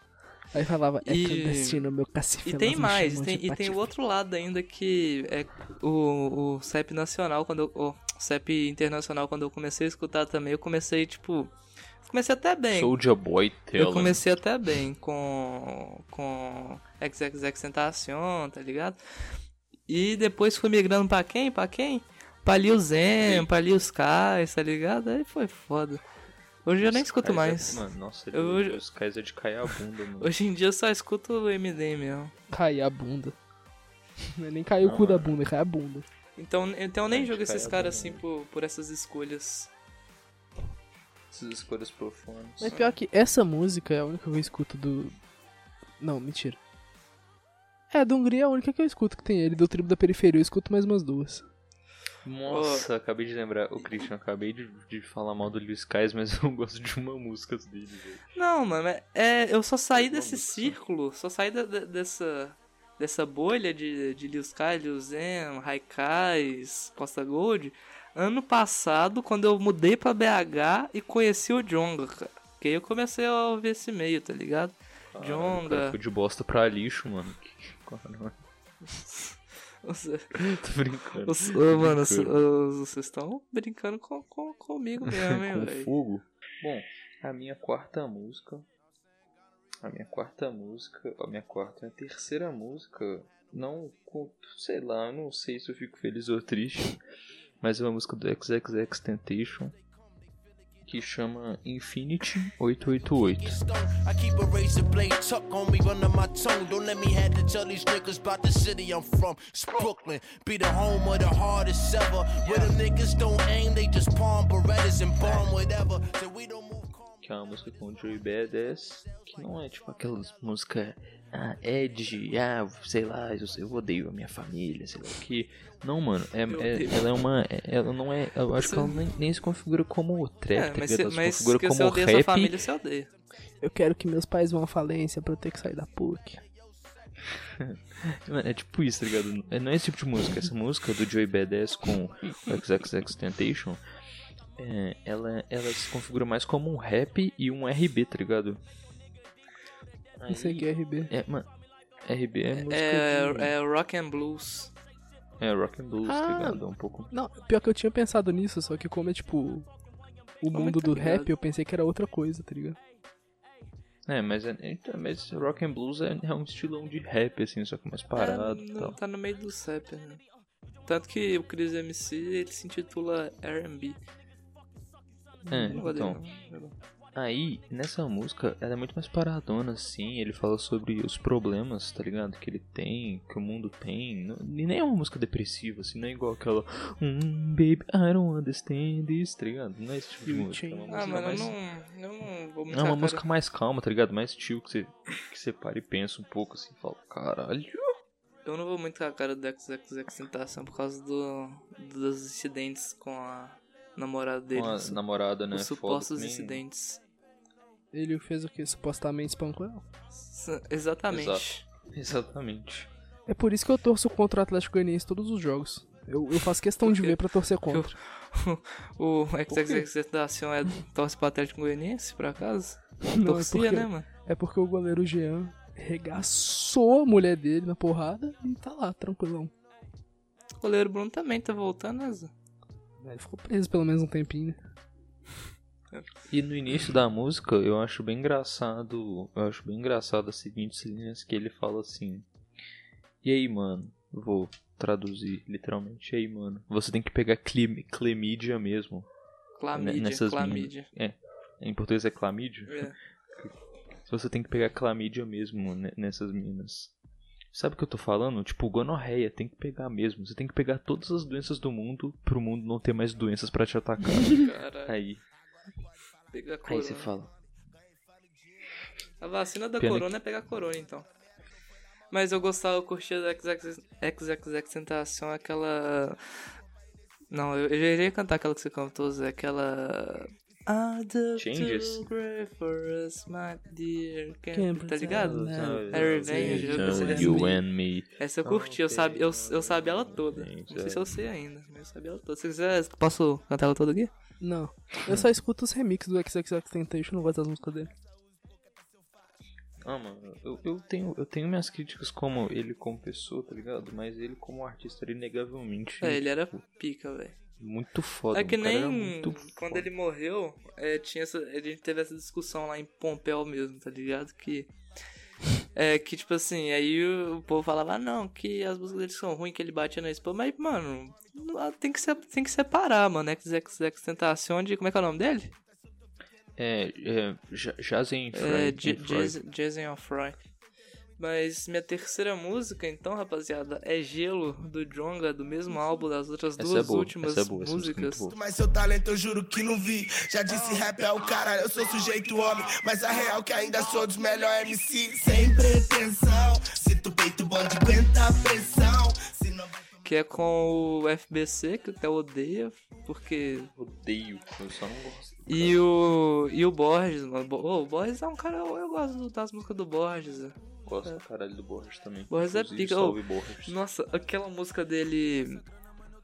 Aí falava, é E- clandestino, meu cacife. E tem mais, tem, e tem o patife." outro lado ainda que é o, o CEP nacional, quando eu, CEP internacional, quando eu comecei a escutar também, eu comecei, tipo, comecei até bem. Soulja Boy Tell. Eu comecei até bem com, com XXX Tentacion, tá ligado? E depois fui migrando pra quem? Pra quem? Pra Lil Zen, pra Lil Skies, tá ligado? Aí foi foda. Hoje eu nem escuto mais. Mano, nossa, Eu- ele, os Skies é de cair a bunda, mano. Hoje em dia eu só escuto o MD mesmo. Cair a bunda. Não é nem cair o cu da bunda, é cair a bunda. Então, então eu nem Gente, jogo esses cara, caras é assim por, por essas escolhas. Essas escolhas profundas. Mas pior que essa música é a única que eu escuto do. Não, mentira. É, do Hungria é a única que eu escuto que tem ele. Do Tribo da Periferia eu escuto mais umas duas. Nossa, acabei de lembrar. O Christian, acabei de, de falar mal do Lil Skies, mas eu gosto de uma música dele, velho. Não, mano, é- é, eu só saí desse música. círculo, só saí da- da- dessa, dessa bolha de, de Lil Sky, Lil Zen, Haikais, Costa Gold, ano passado, quando eu mudei pra BH e conheci o Jonga, cara. Que aí eu comecei a ouvir esse meio, tá ligado? Caralho, Jonga. cara de bosta pra lixo, mano. Você- Tô brincando. os- ô, mano, vocês estão brincando com, com- comigo mesmo, hein, com velho? fogo. Bom, a minha quarta música. A minha quarta música. A minha quarta. A terceira música. Não. Sei lá, não sei se eu fico feliz ou triste. Mas é uma música do XXX Temptation. Que chama Infinity 888. Que é uma música com o Joey Badass, que não é tipo aquelas músicas ah, Ed, ah, sei lá, eu, eu odeio a minha família, sei lá o que. Não, mano, é, é- ela é uma. é- Ela não é. Eu acho Você- que ela nem, nem se configura como trap, É, tá ligado? Ela se mas configura como odeia sua rap. família, você odeia. Eu quero que meus pais vão à falência pra eu ter que sair da PUC. Mano, é tipo isso, tá ligado? É- Não é esse tipo de música. Essa música do Joey Badass com o XXX Temptation, é, ela, ela se configura mais como um rap e um RB, tá ligado? Não sei o que é RB. É, mano, RB é música É, de... é rock and blues. É rock and blues, tá Ah. ligado? É um pouco... Não, pior que eu tinha pensado nisso, só que como é tipo. O Tô mundo muito do ligado. rap, eu pensei que era outra coisa, tá ligado? É, mas, é, então, mas rock and blues é, é um estilão de rap, assim, só que mais parado É, e não- tal. tá no meio do CEP, né? Tanto que o Chris MC ele se intitula R&B. É, Não então... dele. Aí, nessa música, ela é muito mais paradona, assim. Ele fala sobre os problemas, tá ligado? Que ele tem, que o mundo tem. E nem é uma música depressiva, assim. Não é igual aquela. Hum, baby, I don't understand this, tá ligado? Não é esse tipo de música. É uma Ah, mano, mais. eu não, eu não vou muito É uma cara- música mais calma, tá ligado? Mais chill que você, que você para e pensa um pouco assim, fala, caralho. Eu não vou muito com a cara do XXX Tentação por causa do, dos incidentes com a namorada dele. Com a namorada, né? os supostos incidentes. Ele fez o que? Supostamente espancou ela. S- Exatamente. Exato. Exatamente. É por isso que eu torço contra o Atlético Goianiense em todos os jogos. Eu, eu faço questão de ver pra torcer contra. O XXX Tentação é torce pro Atlético Goianiense, por acaso? Não, é Torcia, porque, né, mano? é porque o goleiro Jean regaçou a mulher dele na porrada e tá lá, tranquilão. O goleiro Bruno também tá voltando, né, Zé? Ele ficou preso pelo menos um tempinho, né? E no início da música eu acho bem engraçado. Eu acho bem engraçado as seguintes linhas que ele fala assim. E aí, mano? Vou traduzir literalmente. E aí, mano? Você tem que pegar clim- clemídia mesmo. Clamídia, nessas clamídia. minas. É. Em português é clamídia? É. Você tem que pegar clamídia mesmo ne- nessas minas. Sabe o que eu tô falando? Tipo, gonorreia, tem que pegar mesmo. Você tem que pegar todas as doenças do mundo pro mundo não ter mais doenças pra te atacar. Caralho, aí, aí você fala. A vacina da Pena corona é pegar corona, então. Mas eu gostava, eu curtia da XXX Tentação, aquela... Não, eu, eu já iria cantar aquela que você cantou, Zé, aquela... Changes. us, my dear. Can't tá ligado? pretend É Revenge. eu. You and me. Essa eu curti, eu, sabe, eu, eu sabia ela toda. Não sei se eu sei ainda, mas eu sabia ela toda. Se quiser, posso cantar ela toda aqui? Não. Eu só escuto os remixes do XXX Temptation, não gosto das músicas dele. Ah, mano, eu, eu, tenho, eu tenho minhas críticas como ele como pessoa, tá ligado? Mas ele como artista, ele inegavelmente É, ele era pica, velho. Muito foda. É que nem quando foda. ele morreu, é, tinha essa, a gente teve essa discussão lá em Pompeu mesmo, tá ligado? Que. É que, tipo assim, aí o, o povo falava, ah, não, que as músicas dele são ruins, que ele batia na esposa, mas, mano, tem que, se- tem que separar, mano. XXX Tentacion de. Como é que é o nome dele? É, é Ja- Jazen É, Jason- Jason Fry. Mas minha terceira música, então, rapaziada, é Gelo, do Jonga, do mesmo álbum das outras Essa duas é boa, últimas essa é boa, é músicas. muito Mas seu talento eu juro que não vi. Já disse rap é o caralho, eu sou sujeito homem. Mas a real que ainda sou dos melhores MC. Sem pretensão. Sinto o peito bom de aguentar a pressão. Se não Que é com o FBC, que até odeia, porque. Odeio, eu só não gosto. E o. E o Borges, mano. Ô, o Borges é um cara. Eu, eu gosto do- das músicas do Borges. Gosto do caralho do Borges também. Borges é pica. Salve Ô, Borges. Nossa, aquela música dele.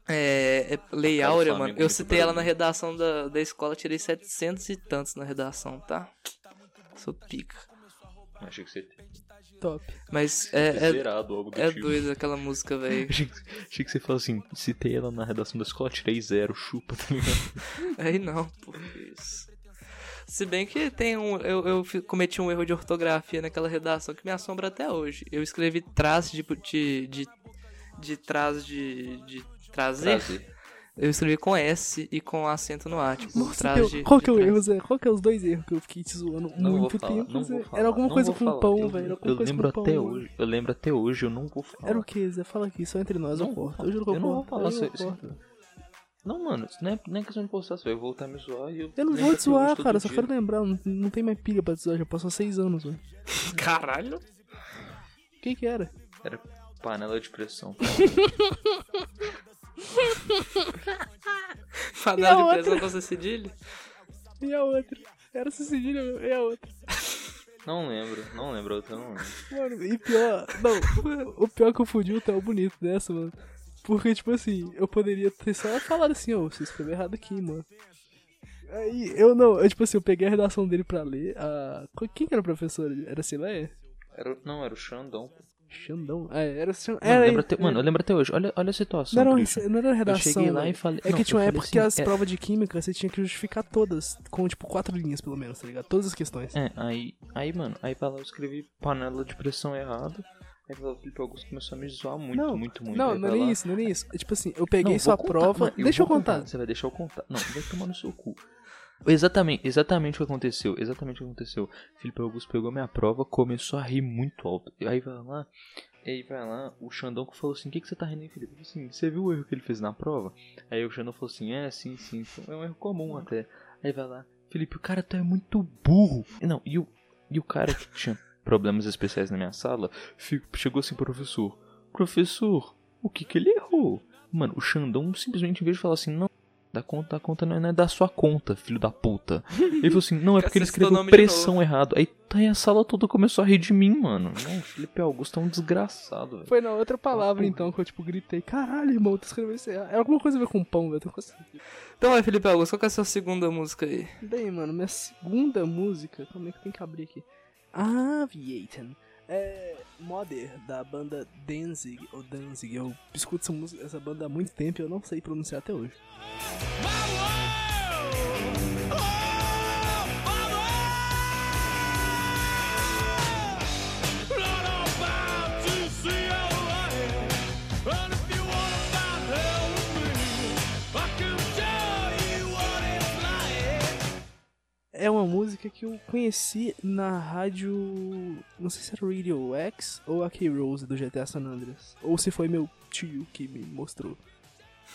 É. é Lei Áurea, mano. é Eu citei ela na redação da, da escola, tirei 700 e tantos na redação, tá? Sou pica. Achei que você Top. Mas é, é. Zerado, algo do é tipo. doido aquela música, velho. Achei que, achei que você falou assim, citei ela na redação da escola, tirei zero, chupa, tá ligado? Aí não, pô, isso. Se bem que tem um. Eu, eu cometi um erro de ortografia naquela redação que me assombra até hoje. Eu escrevi trás de. de. de, de trás de. de trazer. Trazer. Eu escrevi com S e com acento no A, tipo, Nossa, trás meu, de. qual de que é o erro, Zé? Qual que é os dois erros que eu fiquei te zoando Não muito falar, tempo, não Zé? falar, Era alguma coisa com falar. pão, Eu- velho. Eu coisa lembro com até pão. hoje, eu lembro até hoje, eu não vou falar. Era o que, Zé? Fala aqui, só entre nós, eu Não vou corto. Eu juro que eu Eu não vou corto. falar eu corto. isso- Não, mano, isso não é, não é questão de postar, você vai voltar a me zoar e eu. Eu não vou te zoar, cara, só dia. quero lembrar, não, não tem mais pilha pra te zoar, já passou seis anos, velho. Caralho! O que que era? Era panela de pressão. Panela de pressão com essa cedilha? E a outra? Era essa cedilha, e a outra? Não lembro, não lembro, outra não lembro. Mano, e pior, não, o pior é que eu fudi o Theo bonito dessa, mano. Porque, tipo assim, eu poderia ter só falado assim, ô, você escreveu errado aqui, mano. Aí, eu não, eu, tipo assim, eu peguei a redação dele pra ler, a... Quem que era o professor? Era Cileia? Era, não, era o Xandão. pô. Xandão? Ah, era... Xandão. Mano, Era, lembro até, mano, eu lembro até hoje. Olha, olha a situação. não era, uma, não era uma Eu redação, cheguei lá e falei. É não, que tinha uma época que assim, as é- provas de química você tinha que justificar todas, com tipo quatro linhas pelo menos, tá ligado? Todas as questões. É, aí, aí, mano, aí pra lá eu escrevi panela de pressão errado. Lá o Felipe Augusto começou a me zoar muito, não, muito, muito. não, não é lá- isso, não é nem isso. É, tipo assim, eu peguei Não, sua contar, prova. mano, Deixa eu vou contar. Você vai deixar eu contar. Não, vai tomar no seu cu. Exatamente, exatamente o que aconteceu. Exatamente o que aconteceu. Felipe Augusto pegou minha prova, começou a rir muito alto. Aí vai lá, aí vai lá, o Xandão que falou assim: O que, que você tá rindo aí, Felipe? Eu assim: Você viu o erro que ele fez na prova? Aí o Xandão falou assim: É, sim, sim. É um erro comum até. Aí vai lá, Felipe, o cara tu é muito burro. Não, e o, e o cara que tinha problemas especiais na minha sala chegou assim, professor: Professor, o que que ele errou? Mano, o Xandão simplesmente, em vez de falar assim, não, da conta, a conta não é, não é da sua conta, filho da puta. Ele falou assim, não, é porque ele escreveu pressão errado. Aí, tá aí a sala toda começou a rir de mim, mano. Não, o Felipe Augusto é um desgraçado, velho. Foi na outra palavra Porra. então que eu tipo gritei: Caralho, irmão, tu escreveu isso errado. É alguma coisa a ver com pão, velho. Então vai, Felipe Augusto, qual que é a sua segunda música aí? Bem, mano, minha segunda música. Como é que tem que abrir aqui? Aviator. É. Mother, da banda Danzig, ou Danzig. Eu escuto essa, música, essa banda há muito tempo e eu não sei pronunciar até hoje. É uma música que eu conheci na rádio. Não sei se era Radio X ou a K-Rose do GTA San Andreas. Ou se foi meu tio que me mostrou.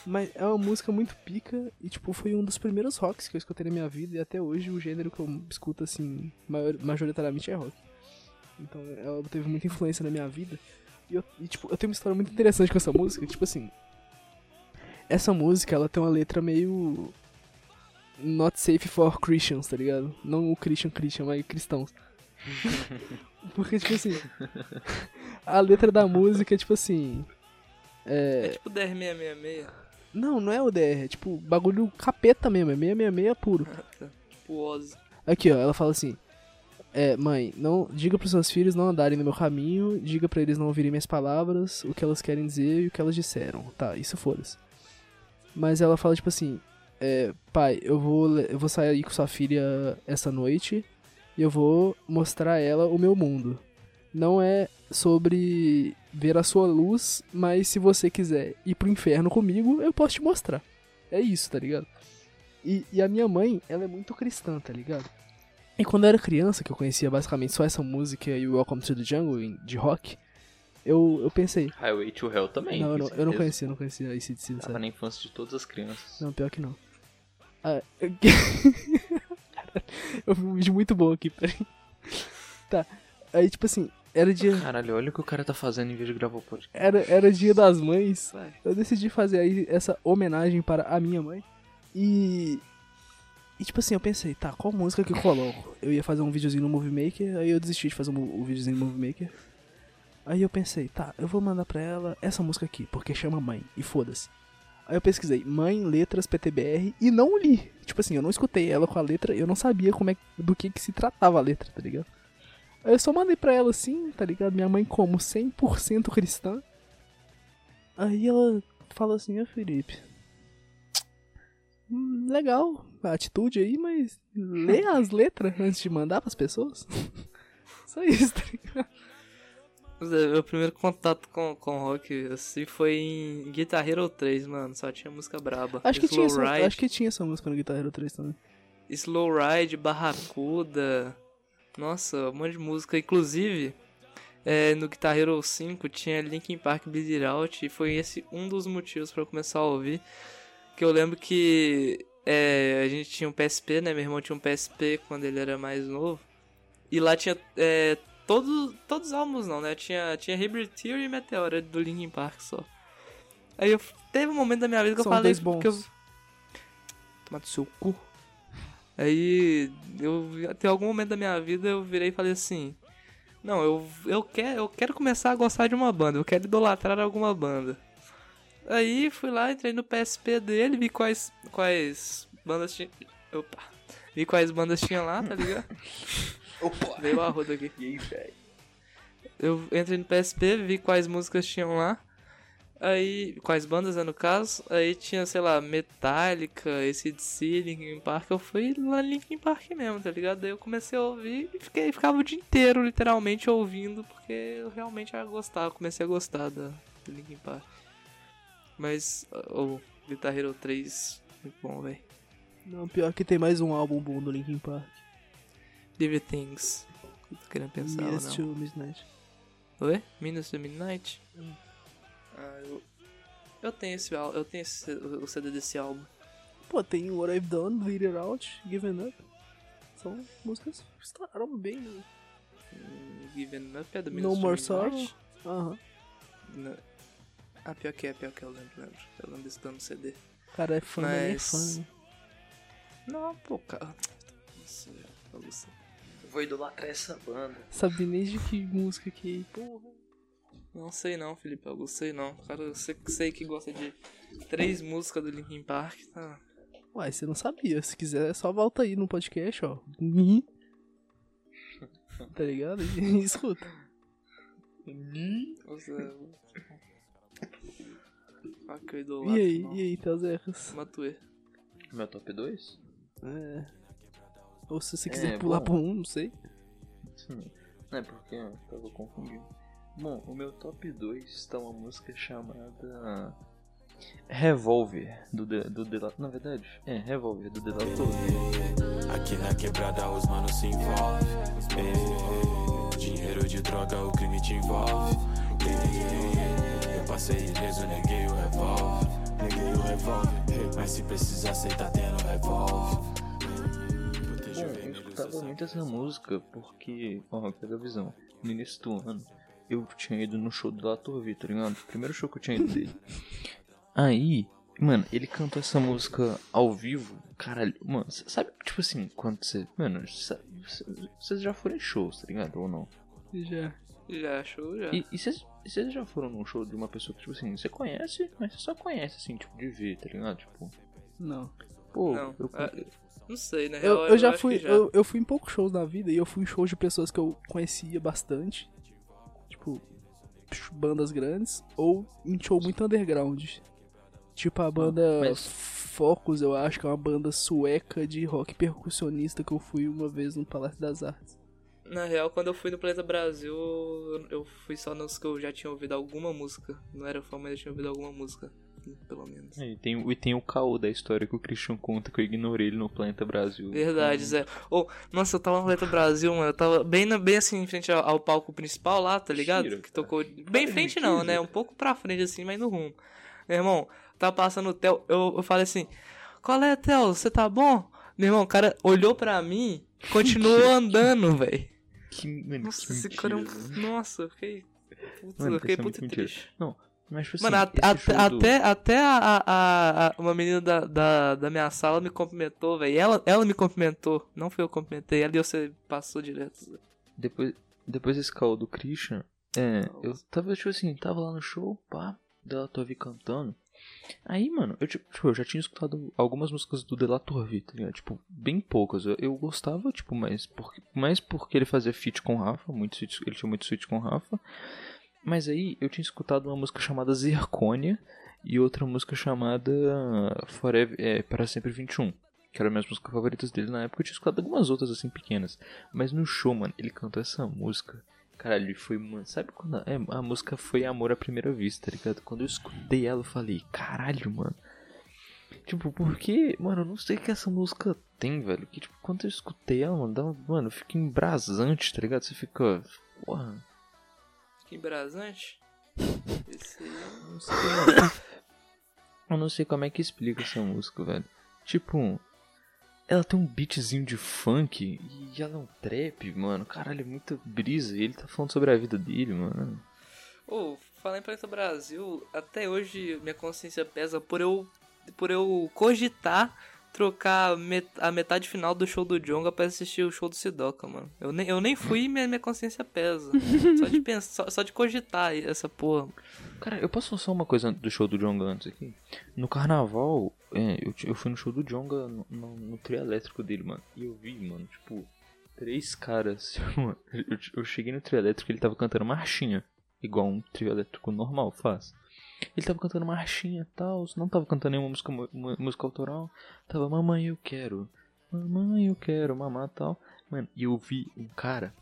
Mas é uma música muito pica e, tipo, foi um dos primeiros rocks que eu escutei na minha vida. E até hoje o gênero que eu escuto, assim, maior- majoritariamente é rock. Então ela teve muita influência na minha vida. E, eu, e, tipo, eu tenho uma história muito interessante com essa música. Tipo assim, essa música ela tem uma letra meio Not safe for Christians, tá ligado? Não o Christian Christian, mas cristãos. Porque, tipo assim. A letra da música é tipo assim. É tipo DR666. Não, não é o DR, é tipo bagulho capeta mesmo, é 666 puro. tipo Ozzy. Aqui, ó, ela fala assim: É, mãe, não diga pros seus filhos não andarem no meu caminho, diga pra eles não ouvirem minhas palavras, o que elas querem dizer e o que elas disseram. Tá, isso foda-se. Mas ela fala tipo assim: é, pai, eu vou, eu vou sair com sua filha essa noite e eu vou mostrar a ela o meu mundo. Não é sobre ver a sua luz, mas se você quiser ir pro inferno comigo, eu posso te mostrar. É isso, tá ligado? E, e a minha mãe, ela é muito cristã, tá ligado? E quando eu era criança, que eu conhecia basicamente só essa música e Welcome to the Jungle de rock, eu, eu pensei. Highway to Hell também. Não, eu não, eu não conhecia, não conhecia a ACDC. Tava na infância de todas as crianças. Não, pior que não. Ah, eu... vi um vídeo muito bom aqui, peraí. Tá. Aí, tipo assim, era dia. Caralho, olha o que o cara tá fazendo em vez de gravar o podcast. Era, era dia das mães. Eu decidi fazer aí essa homenagem para a minha mãe. E. E tipo assim, eu pensei, tá, qual música que eu coloco? Eu ia fazer um videozinho no Movie Maker, aí eu desisti de fazer um, um videozinho no Movie Maker. Aí eu pensei, tá, eu vou mandar pra ela essa música aqui, porque chama Mãe, e foda-se. Aí eu pesquisei Mãe, Letras, PTBR e não li. Tipo assim, eu não escutei ela com a letra, eu não sabia como é, do que, que se tratava a letra, tá ligado? Aí eu só mandei pra ela assim, tá ligado? Minha mãe como 100% cristã. Aí ela fala assim, ô Felipe, hum, legal a atitude aí, mas lê as letras antes de mandar pras pessoas. Só isso, tá ligado? Meu primeiro contato com, com rock assim foi em Guitar Hero 3, mano. Só tinha música braba. Acho que, tinha essa, acho que tinha essa música no Guitar Hero 3 também. Slow Ride, Barracuda. Nossa, um monte de música. Inclusive, é, no Guitar Hero 5 tinha Linkin Park Bleed Out. E foi esse um dos motivos para eu começar a ouvir. Que eu lembro que é, a gente tinha um PSP, né? Meu irmão tinha um PSP quando ele era mais novo. E lá tinha é, todos, todos os álbuns não, né? Tinha, tinha Hybrid Theory e Meteora do Linkin Park só. Aí eu teve um momento da minha vida que São eu falei dois bons. porque eu Toma do seu cu. Aí eu até algum momento da minha vida eu virei e falei assim: "Não, eu eu quero eu quero começar a gostar de uma banda, eu quero idolatrar alguma banda". Aí fui lá, entrei no PSP dele, vi quais quais bandas tinha Opa. Vi quais bandas tinha lá, tá ligado? Opa! Veio a roda aqui. E aí, velho? Eu entrei no PSP, vi quais músicas tinham lá. Aí, quais bandas, né, no caso. Aí tinha, sei lá, Metallica, ACDC, Linkin Park. Eu fui lá Linkin Park mesmo, tá ligado? Daí eu comecei a ouvir e fiquei, ficava o dia inteiro, literalmente, ouvindo. Porque eu realmente ia gostar, comecei a gostar da, do Linkin Park. Mas, o Guitar Hero 3, muito bom, velho. Não, pior que tem mais um álbum bom do Linkin Park. Livre Things. Tô querendo pensar ou Minutes não. to Midnight. Oi? Minutes to Midnight? Ah, eu. Eu tenho esse eu tenho esse, o CD desse álbum. Pô, tem What I've Done, Bleed It Out, Given Up. São músicas que estouraram bem, né? Hum, Given Up é do No Minutes to More Sorrow. Aham. Ah, pior que é, pior que eu lembro, lembro. Eu lembro desse dando CD. Cara, é fã, mas... nem é fã. né? Não, pô, cara. Nossa, eu. Vou idolatrar essa banda. Sabe nem de que música que... Porra. Não sei não, Felipe, eu sei não. Cara, eu sei, sei que gosta de três músicas do Linkin Park, tá? Uai, você não sabia. Se quiser, só volta aí no podcast, ó. Ni. Tá ligado? E escuta. Nossa, ah, que eu E idolatro, aí, não. e aí, Tazerras? Matuê. Meu top 2? É. Ou se você quiser É, pular bom. pra um, não sei. Não é porque eu tava confundindo. Bom, o meu top 2 está uma música chamada Revolver do The, do The Na verdade, é Revolver do The La Torre. Aqui na quebrada os manos se envolvem. Eh, dinheiro de droga, o crime te envolve. Eh, eu passei ileso, neguei o revólver. Neguei o revólver. Mas se precisar, cê tá tendo revólver. Escutava muito essa música porque, ó, pega a visão. No início do ano, eu tinha ido no show do La Torre, tá ligado? Primeiro show que eu tinha ido dele. Aí, mano, ele cantou essa música ao vivo caralho, mano, sabe, tipo assim, quando você. Mano, cê- cê- vocês já foram em shows, tá ligado? Ou não? Já. Já, show, já. E vocês vocês já foram num show de uma pessoa que, tipo assim, você conhece, mas você só conhece, assim, tipo, de ver, tá ligado? Tipo, Não. pô, Não, eu. ah, Não sei, na Eu, real. eu já fui. que Eu, eu fui em poucos shows na vida e eu fui em shows de pessoas que eu conhecia bastante. Tipo, bandas grandes. Ou em show muito underground. Tipo a banda mas- Focus, eu acho que é uma banda sueca de rock percussionista que eu fui uma vez no Palácio das Artes. Na real, quando eu fui no Planeta Brasil, eu- eu fui só nos que eu já tinha ouvido alguma música. Não era fã, mas eu tinha ouvido alguma música. Pelo menos. E tem, o- e tem o caô da história que o Christian conta que eu ignorei ele no Planeta Brasil. Verdade, Zé. Ô, nossa, eu tava no Planeta Brasil, mano. Eu tava bem, bem assim, em frente ao, ao palco principal lá, tá ligado? Mentira, que tocou. Bem em frente não, né? Um pouco pra frente assim, mas no rumo. Meu irmão, tava passando o Theo. Eu, eu falei assim: Qual é, Theo? Você tá bom? Meu irmão, o cara olhou pra mim continuou andando, velho. Que, mano, Nossa, que esse cara é um. mentira, mano. Nossa, eu fiquei. Putz, Mano, eu fiquei é mentira. triste. Não, mas tipo assim, Mano, a- esse até, até, até a, a- uma menina da, da, da minha sala me cumprimentou, velho. Ela, ela me cumprimentou. Não foi eu que cumprimentei. Ela e você passou direto. Depois, depois desse caô do Christian, é, eu tava, tipo assim, tava lá no show, pá, dela tô vi cantando. Aí, mano, eu, tipo, eu já tinha escutado algumas músicas do Delatorvi, tá ligado? Tipo, bem poucas. Eu, eu gostava, tipo, mais porque, mais porque ele fazia feat com o Rafa, muito ele tinha muito feat com o Rafa. Mas aí eu tinha escutado uma música chamada Zirconia e outra música chamada Forever, é, Para Sempre 21. Que eram minhas músicas favoritas dele na época. Eu tinha escutado algumas outras assim pequenas. Mas no show, mano, ele cantou essa música. Caralho, foi, mano. Sabe quando. a- É, a música foi Amor à Primeira Vista, tá ligado? Quando eu escutei ela, eu falei, caralho, mano. Tipo, porque, mano, eu não sei o que essa música tem, velho. Que, tipo, quando eu escutei ela, mano, dá, mano, fica embrasante, tá ligado? Você fica. Porra. Que embrasante. Esse aí. Não sei, mano. Eu não sei como é que explica essa música, velho. Tipo, ela tem um beatzinho de funk e ela é um trap, mano. Caralho, é muita brisa. E ele tá falando sobre a vida dele, mano. Ô, falar em Planeta Brasil, até hoje minha consciência pesa por eu, por eu cogitar trocar a met- a metade final do show do Jonga pra assistir o show do Sidoca, mano. Eu nem, eu nem fui e minha, minha consciência pesa. só de pensar, só, só de cogitar essa porra. Cara, eu posso falar só uma coisa do show do Jonga antes aqui? No carnaval, é, eu, eu fui no show do Jonga no, no, no trio elétrico dele, mano. E eu vi, mano, tipo, três caras. mano, eu, eu cheguei no trio elétrico e ele tava cantando marchinha. Igual um trio elétrico normal faz. Ele tava cantando marchinha e tal, não tava cantando nenhuma música, música autoral. Tava Mamãe eu quero, Mamãe eu quero, mamar e tal. Mano, e eu vi um cara,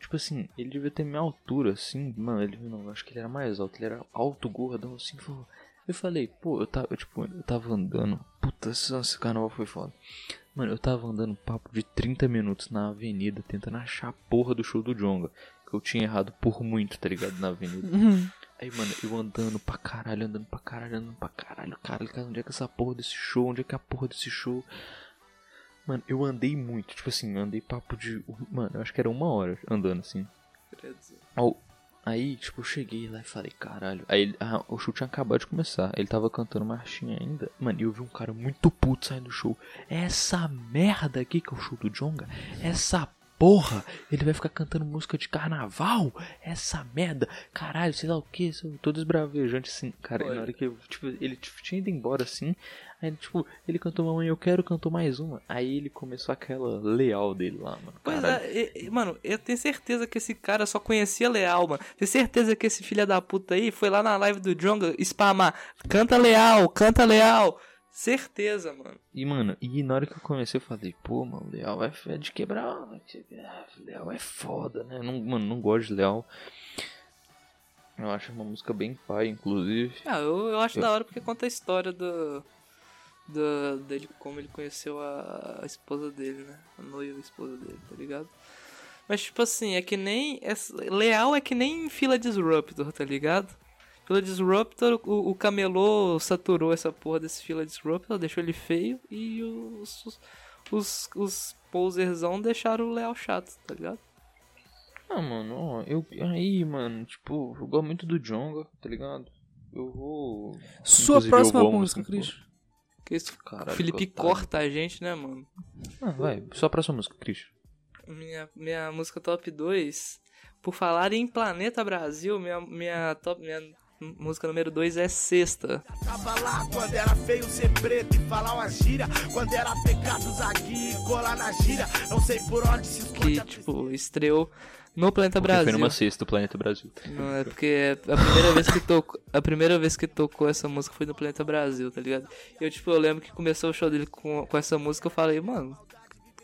tipo assim, ele devia ter minha altura, assim, mano, ele não, acho que ele era mais alto, ele era alto, gordão, assim, falou. Eu falei, pô, eu tava, tipo, eu tava andando, puta, esse, carnaval foi foda. Mano, eu tava andando um papo de 30 minutos na avenida, tentando achar a porra do show do Jonga. Que eu tinha errado por muito, tá ligado? Na avenida. Aí, mano, eu andando pra caralho, andando pra caralho, andando pra caralho, caralho, cara, onde é que essa porra desse show? Onde é que é a porra desse show? Mano, eu andei muito, tipo assim, andei papo de. Mano, eu acho que era uma hora andando assim. Aí, tipo, eu cheguei lá e falei, caralho. Aí ah, o show tinha acabado de começar. Ele tava cantando marchinha ainda. Mano, e eu vi um cara muito puto saindo do show. Essa merda aqui que é o show do Jonga. Essa porra. Ele vai ficar cantando música de carnaval. Essa merda. Caralho, sei lá o que. Todo esbravejante assim. Cara, e na hora que eu, tipo, ele tipo, tinha ido embora assim. Aí, tipo, ele cantou Mamãe Eu Quero, cantou mais uma. Aí ele começou aquela leal dele lá, mano. Pois Caralho. é, e- e, mano, eu tenho certeza que esse cara só conhecia Leal, mano. Tenho certeza que esse filho da puta aí foi lá na live do Jonga spamar. Canta Leal, canta Leal. Certeza, mano. E, mano, e na hora que eu comecei, eu falei, pô, mano, Leal é, é de quebrar. Leal é foda, né? Não, mano, não gosto de Leal. Eu acho uma música bem pai, inclusive. Ah, eu, eu acho Eu- da hora porque conta a história do, do. dele, como ele conheceu a, a esposa dele, né? A noiva esposa dele, tá ligado? Mas, tipo assim, é que nem. é- leal é que nem fila Disruptor, tá ligado? Fila Disruptor, o, o camelô saturou essa porra desse fila Disruptor, deixou ele feio e os. os, os, os poserzão deixaram o Leal chato, tá ligado? Ah, mano, ó, eu. Aí, mano, tipo, eu gosto muito do Jonga, tá ligado? Eu vou. Sua inclusive, próxima vou música, Christian. Que isso, Caralho, o Felipe corta a gente, né, mano? Ah, vai. Só a próxima música, Christian. Minha, minha música top 2. Por falar em Planeta Brasil, minha, minha, top, minha música número 2 é Sexta. Tava lá quando era feio ser preto e falar uma gíria. Quando era pecado e colar na gíria. Não sei por onde se esconde Que, tipo, estreou no Planeta Porque Brasil. foi numa sexta do Planeta Brasil. Não, é porque a primeira vez que tocou, a primeira vez que tocou essa música foi no Planeta Brasil, tá ligado? Eu tipo, eu lembro que começou o show dele com, com essa música, eu falei, mano,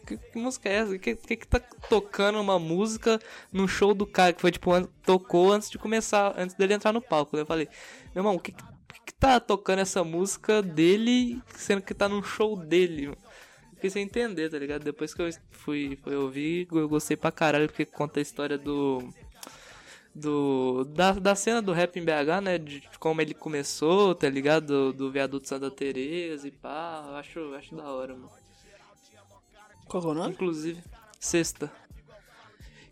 que, que música é essa? Que, que que tá tocando uma música no show do cara que foi tipo an- tocou antes de começar, antes dele entrar no palco? Eu falei, meu irmão, o que, que tá tocando essa música dele, sendo que tá num show dele? Fiquei sem entender, tá ligado? Depois que eu fui, fui ouvir, eu gostei pra caralho, porque conta a história do. Do. Da, da cena do rap em BH, né? De como ele começou, tá ligado? Do, do viaduto Santa Teresa e pá. Acho, acho da hora, mano. Qual é o nome? Inclusive, sexta.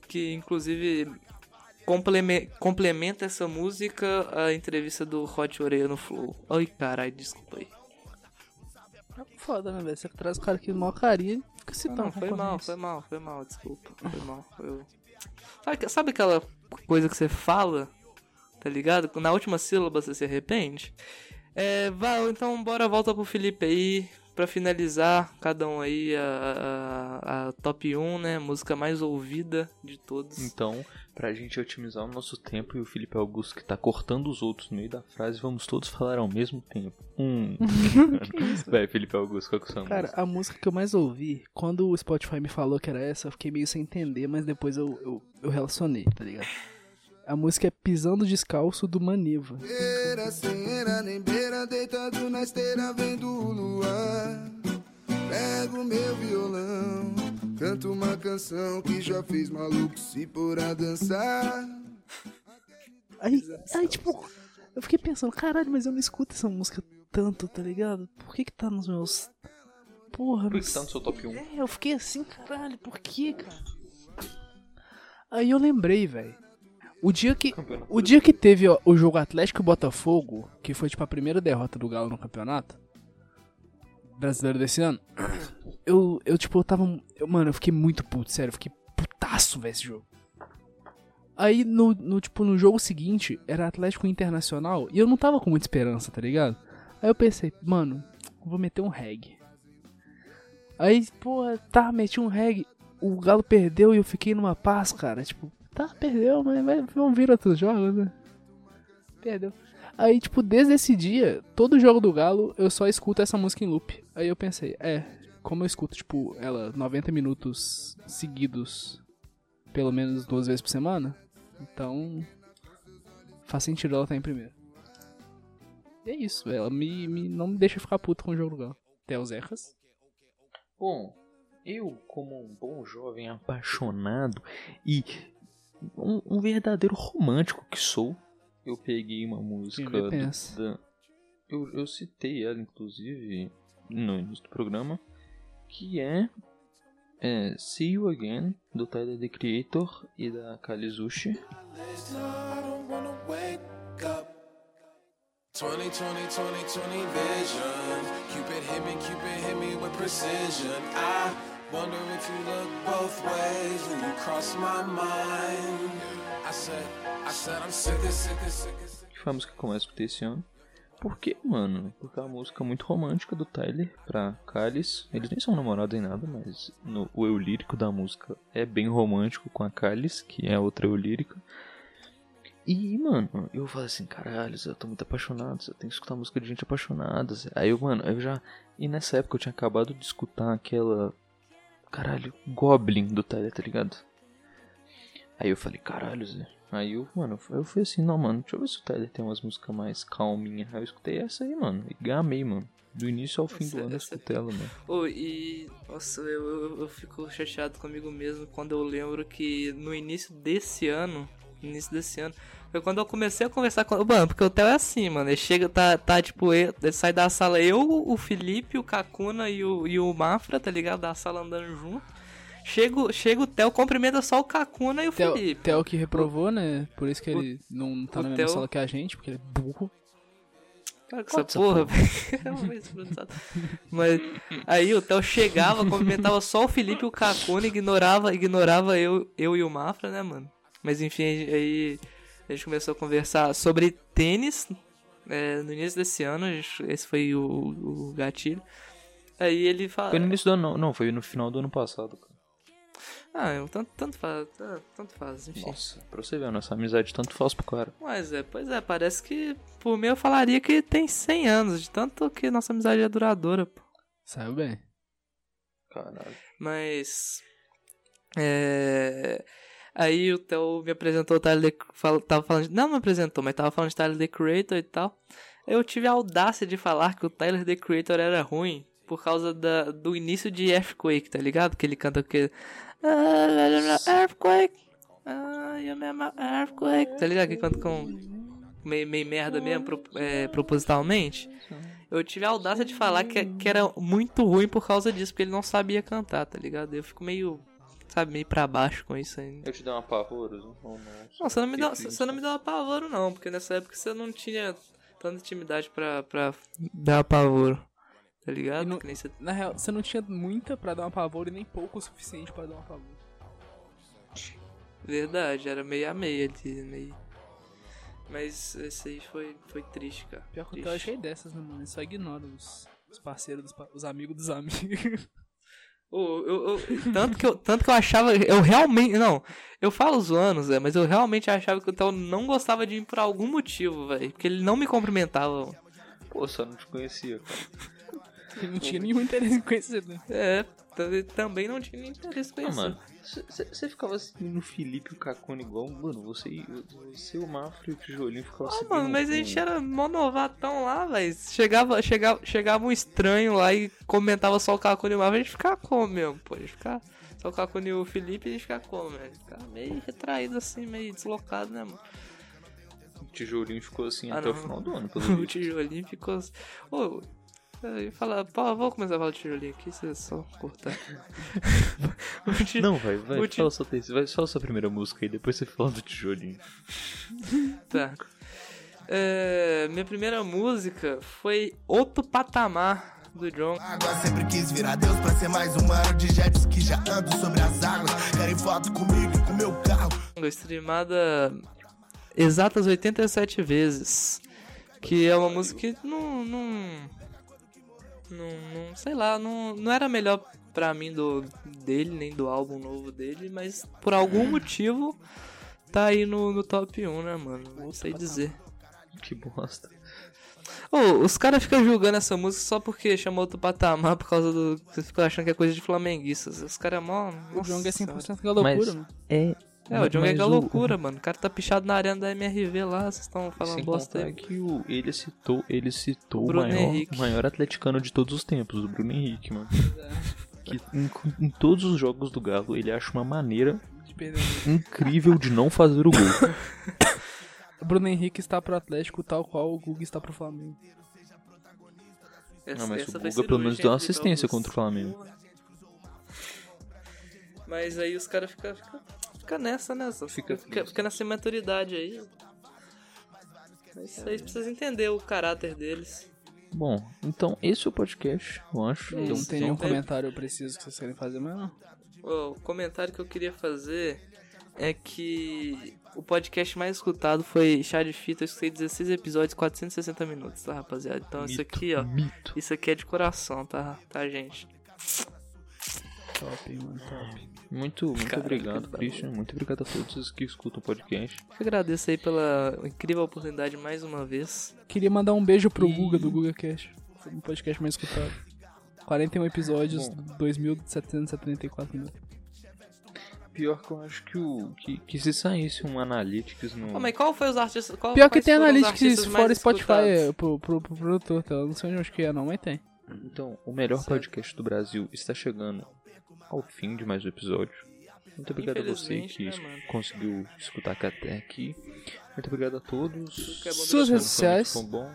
Que inclusive compleme- complementa essa música a entrevista do Hot Oreia no Flow. Ai, caralho, desculpa aí. Foda, né, velho? Você traz o cara aqui no maior carinha e fica Não, citando. não, foi mal, foi mal, foi mal, desculpa. Foi mal. Eu... Sabe, sabe aquela coisa que você fala, tá ligado? Na última sílaba você se arrepende? É, Val, então bora volta pro Felipe aí, pra finalizar, cada um aí, a, a, a top 1, né? Música mais ouvida de todos. Então, pra gente otimizar o nosso tempo e o Felipe Augusto que tá cortando os outros no meio da frase, vamos todos falar ao mesmo tempo. Um. Vai, Felipe Augusto, qual que é a sua Cara, música? a música que eu mais ouvi, quando o Spotify me falou que era essa, eu fiquei meio sem entender, mas depois eu, eu, eu relacionei, tá ligado? A música é Pisando Descalço do Maniva. Beira, sem era nem beira, deitado na esteira vendo o luar. Pego meu violão, canto uma canção que já fez maluco se pôr a dançar. Aí, aí, tipo, eu fiquei pensando, caralho, mas eu não escuto essa música tanto, tá ligado? Por que que tá nos meus... Porra, Por que tá no seu top 1? É, eu fiquei assim, caralho, por que, cara? Aí eu lembrei, velho. O dia que o dia que teve ó, o jogo Atlético e Botafogo, que foi tipo a primeira derrota do Galo no campeonato brasileiro desse ano, eu eu tipo eu tava, eu, mano, eu fiquei muito puto, sério, eu fiquei putaço ver esse jogo. Aí no, no tipo no jogo seguinte era Atlético Internacional e eu não tava com muita esperança, tá ligado? Aí eu pensei, mano, vou meter um reggae. Aí, pô, tá, meti um reggae. O Galo perdeu e eu fiquei numa paz, cara. Tipo, tá, perdeu, mas vamos vir outros jogos, né? Perdeu. Aí, tipo, desde esse dia, todo jogo do Galo, eu só escuto essa música em loop. Aí eu pensei, é, como eu escuto, tipo, ela 90 minutos seguidos, pelo menos duas vezes por semana, então faz sentido ela estar em primeiro. E é isso, ela me, me- não me deixa ficar puto com o jogo do Galo. Até os Erras. Bom, eu, como um bom jovem apaixonado e um, um verdadeiro romântico que sou, eu peguei uma música. do- pensa. da- eu, eu citei ela, inclusive, no início do programa, que é, é See You Again, do Tyler The Creator e da Kalizushi. I don't wanna wake up. 20, 20, 20, 20 vision. Cupid hit me, Cupid hit me with precision. I wonder if you look both ways when you cross my mind. I said, I said I'm sick sick sick foi a música que eu mais esse ano. Por quê, mano? Porque é uma música muito romântica do Tyler pra Kalis. Eles nem são namorados nem nada, mas no, o eu lírico da música é bem romântico com a Kalis, que é outra eu lírica. E, mano, eu falei assim, caralho, eu tô muito apaixonado, eu tenho que escutar música de gente apaixonada. Aí eu, mano, eu já. E nessa época eu tinha acabado de escutar aquela. Caralho, Goblin do Tyler, tá ligado? Aí eu falei, caralho, Zé. Aí eu, mano, eu fui assim, não, mano, deixa eu ver se o Tyler tem umas músicas mais calminhas. Aí eu escutei essa aí, mano, e amei, mano. Do início ao fim Essa- do ano eu escutei ela, mano. Ô, e. Nossa, eu, eu, eu fico chateado comigo mesmo quando eu lembro que no início desse ano. no Início desse ano. Foi quando eu comecei a conversar com. Mano, porque o Theo é assim, mano. Ele chega, tá, tá tipo, ele, ele sai da sala, eu, o Felipe, o Kakuna e o, e o Mafra, tá ligado? Da sala andando junto. Chega, chega o Theo, cumprimenta só o Kakuna e o Theo, Felipe. Theo que reprovou, né? Por isso que O- ele não tá o na mesma Theo- sala que a gente, porque ele é burro. Para com essa porra, velho. Mas aí o Theo chegava, cumprimentava só o Felipe e o Cacone, ignorava, ignorava eu, eu e o Mafra, né, mano? Mas enfim, aí a gente começou a conversar sobre tênis é, no início desse ano. Gente, esse foi o, o gatilho. Aí ele fala. Foi no início do ano, não, não, foi no final do ano passado, cara. Ah, eu, tanto, tanto faz, tanto faz, enfim. Nossa, pra você ver, nossa amizade tanto faz pro cara. Mas é, pois é, parece que por mim eu falaria que tem 100 anos, de tanto que nossa amizade é duradoura, pô. Saiu bem. Caralho. Mas. É. Aí o Theo me apresentou o Tyler The... Tava falando. Não me apresentou, mas tava falando de Tyler The Creator e tal. Eu tive a audácia de falar que o Tyler The Creator era ruim por causa da... do início de Earthquake, tá ligado? Que ele canta que. Earthquake! Ah, you remember Earthquake? Tá ligado? Que canta com. Meio, meio merda mesmo, pro... é, propositalmente. Eu tive a audácia de falar que, que era muito ruim por causa disso, porque ele não sabia cantar, tá ligado? Eu fico meio sabe, meio pra baixo com isso ainda. Eu te dei uma pavoro? Não, não. não você não me deu, você não me deu uma pavoro não, porque nessa época você não tinha tanta intimidade pra, pra dar pavoro. Tá ligado? Não, você... Na real, você não tinha muita pra dar uma pavoro e nem pouco o suficiente pra dar uma pavoro. Verdade, era meio a meia ali, meio... Mas esse aí foi, foi triste, cara. Pior que eu achei dessas, né, mano? Só ignora os, os parceiros, dos, os amigos dos amigos. Eu, eu, tanto, que eu, tanto que eu achava. Eu realmente. Não, eu falo zoando, Zé, mas eu realmente achava que o Theo não gostava de mim por algum motivo, velho. Porque ele não me cumprimentava. Pô, só não te conhecia, cara. Ele não tinha nenhum interesse em conhecer, né? É, também não tinha interesse conhecer. Ah, mano, você ficava assim no Felipe e o Cacone igual, mano, você, você o Mafra e o Tijolinho ficavam assim. Ah, mano, mas a gente era mó novatão lá, velho. Chegava, chegava, chegava um estranho lá e comentava só o Cacone e o Mafra, a gente ficava como mesmo, pô? A gente ficava só o Cacone e o Felipe, a gente ficava como, velho? Ficava meio retraído assim, meio deslocado, né, mano? O tijolinho ficou assim ah, até não. o final do ano, pelo O tijolinho ficou assim. Ô, e fala, pô, vou começar a falar de tijolinho aqui, você é só cortar. Não, vai, vai, fala só, vai só a sua primeira música e depois você fala do tijolinho. tá. É, minha primeira música foi Outro Patamar do John. Agora sempre quis virar Deus pra ser mais um ano de jets que já ando sobre as águas. Querem foto comigo e com meu carro. Streamada exatas 87 vezes. Que é uma música que não, não não, não sei lá, não, não era melhor pra mim do dele, nem do álbum novo dele, mas por algum motivo tá aí no, no top 1, né, mano? Não sei dizer. Que bosta. Oh, os caras ficam julgando essa música só porque chamou outro patamar por causa do. Vocês ficam achando que é coisa de flamenguistas. Os caras é mó. O Jong é 100% da loucura, Mas mano. É é, o John é loucura, o... mano. O cara tá pichado na arena da MRV lá, vocês estão falando Sem bosta aí. que o, ele citou, ele citou o maior, maior atleticano de todos os tempos, o Bruno Henrique, mano. É. Que em, em, todos os jogos do Galo, ele acha uma maneira incrível de não fazer o gol. o Bruno Henrique está pro Atlético tal qual o Guga está pro Flamengo. Essa, não, mas o Guga pelo menos deu uma assistência contra o Flamengo. Mas aí os caras ficam fica, fica nessa, né? Fica, fica, fica nessa imaturidade aí. Mas aí precisa entender o caráter deles. Bom, então esse é o podcast, eu acho. Não tem nenhum comentário preciso que vocês querem fazer, mas não. O comentário que eu queria fazer é que o podcast mais escutado foi Chá de Fita. Eu escutei 16 episódios, 460 minutos, tá, rapaziada? Então mito, isso aqui, ó. Mito. Isso aqui é de coração, tá, tá, gente? Top, mano, top. Muito, muito Cara, obrigado, Christian. Muito obrigado a todos que escutam o podcast. Eu agradeço aí pela incrível oportunidade mais uma vez. Queria mandar um beijo pro e... Guga do Guga Cash. Foi um podcast mais escutado. 41 episódios, 2.774 minutos. Pior que eu acho que o. Que, que se saísse um Analytics no. Oh, mas qual foi os artistas. Qual, Pior que tem Analytics fora Spotify é, pro, pro, pro, produtor, tá? Eu não sei onde que é, não, mas tem. Então, o melhor certo. podcast do Brasil está chegando ao fim de mais um episódio. Muito obrigado a você que né, conseguiu escutar até aqui. Muito obrigado a todos. É Suas redes sociais. bom.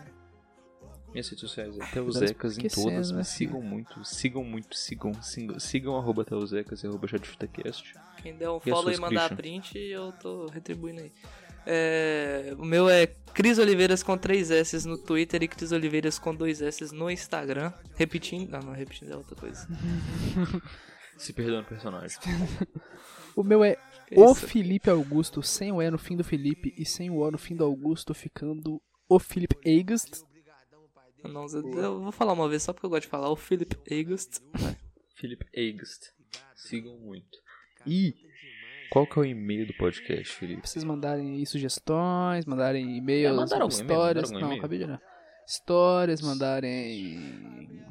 Minhas redes sociais é Teuzecas em todas, mas sigam muito, sigam muito, sigam, sigam, sigam arroba Teuzecas e arroba Quem der um follow e mandar Christian. print, eu tô retribuindo aí. É, o meu é Cris Oliveiras com 3 S no Twitter e Cris Oliveiras com 2 S no Instagram. Repetindo. Ah, não, repetindo é outra coisa. Se perdeu no personagem. O meu é o Felipe Augusto, sem o E no fim do Felipe e sem o O no fim do Augusto, ficando o Felipe August. Não, eu vou falar uma vez só porque eu gosto de falar. O Philip August. Philip August. Sigam muito. E qual que é o e-mail do podcast, Felipe? Pra vocês mandarem aí sugestões, mandarem e-mails, É, mandaram histórias. Mandaram algum não, acabei de olhar. Histórias, mandarem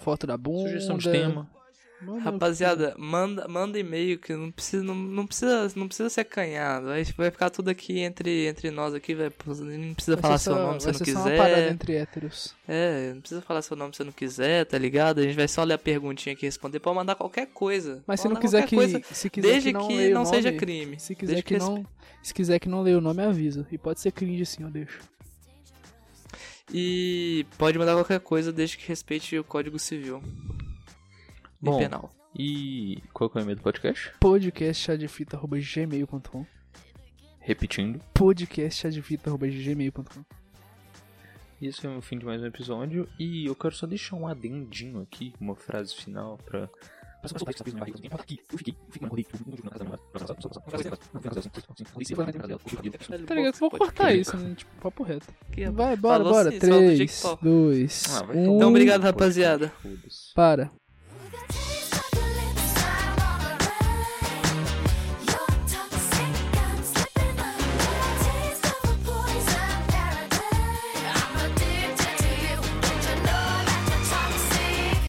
foto da bunda. Sugestão de tema. Manda- Rapaziada, manda, manda e-mail que não precisa, não, não precisa, não precisa ser acanhado. Vai, vai ficar tudo aqui entre, entre nós aqui, vai, não precisa vai falar seu só- nome se não ser só uma parada quiser. entre héteros. É, não precisa falar seu nome se você não quiser, tá ligado? A gente vai só ler a perguntinha aqui e responder. Pode mandar qualquer coisa. Mas se não quiser que, coisa, se quiser desde que não, que não nome, seja crime. Se quiser Desde que, que não, se quiser que não leia o nome, avisa. E pode ser cringe assim, eu deixo. E pode mandar qualquer coisa desde que respeite o Código Civil e Bom, penal. E qual que é o e-mail do podcast? podcastchadefita.gmail.com Repetindo. podcastchadefita.gmail.com E esse é o fim de mais um episódio. E eu quero só deixar um adendinho aqui, uma frase final pra. Tá ligado? Vou cortar isso, né? Tipo, papo reto. Aqui, Vai, bora, bora. assim, só do 3, Jigsaw. 2, Ah, vai 1. Então, obrigado, rapaziada. Para.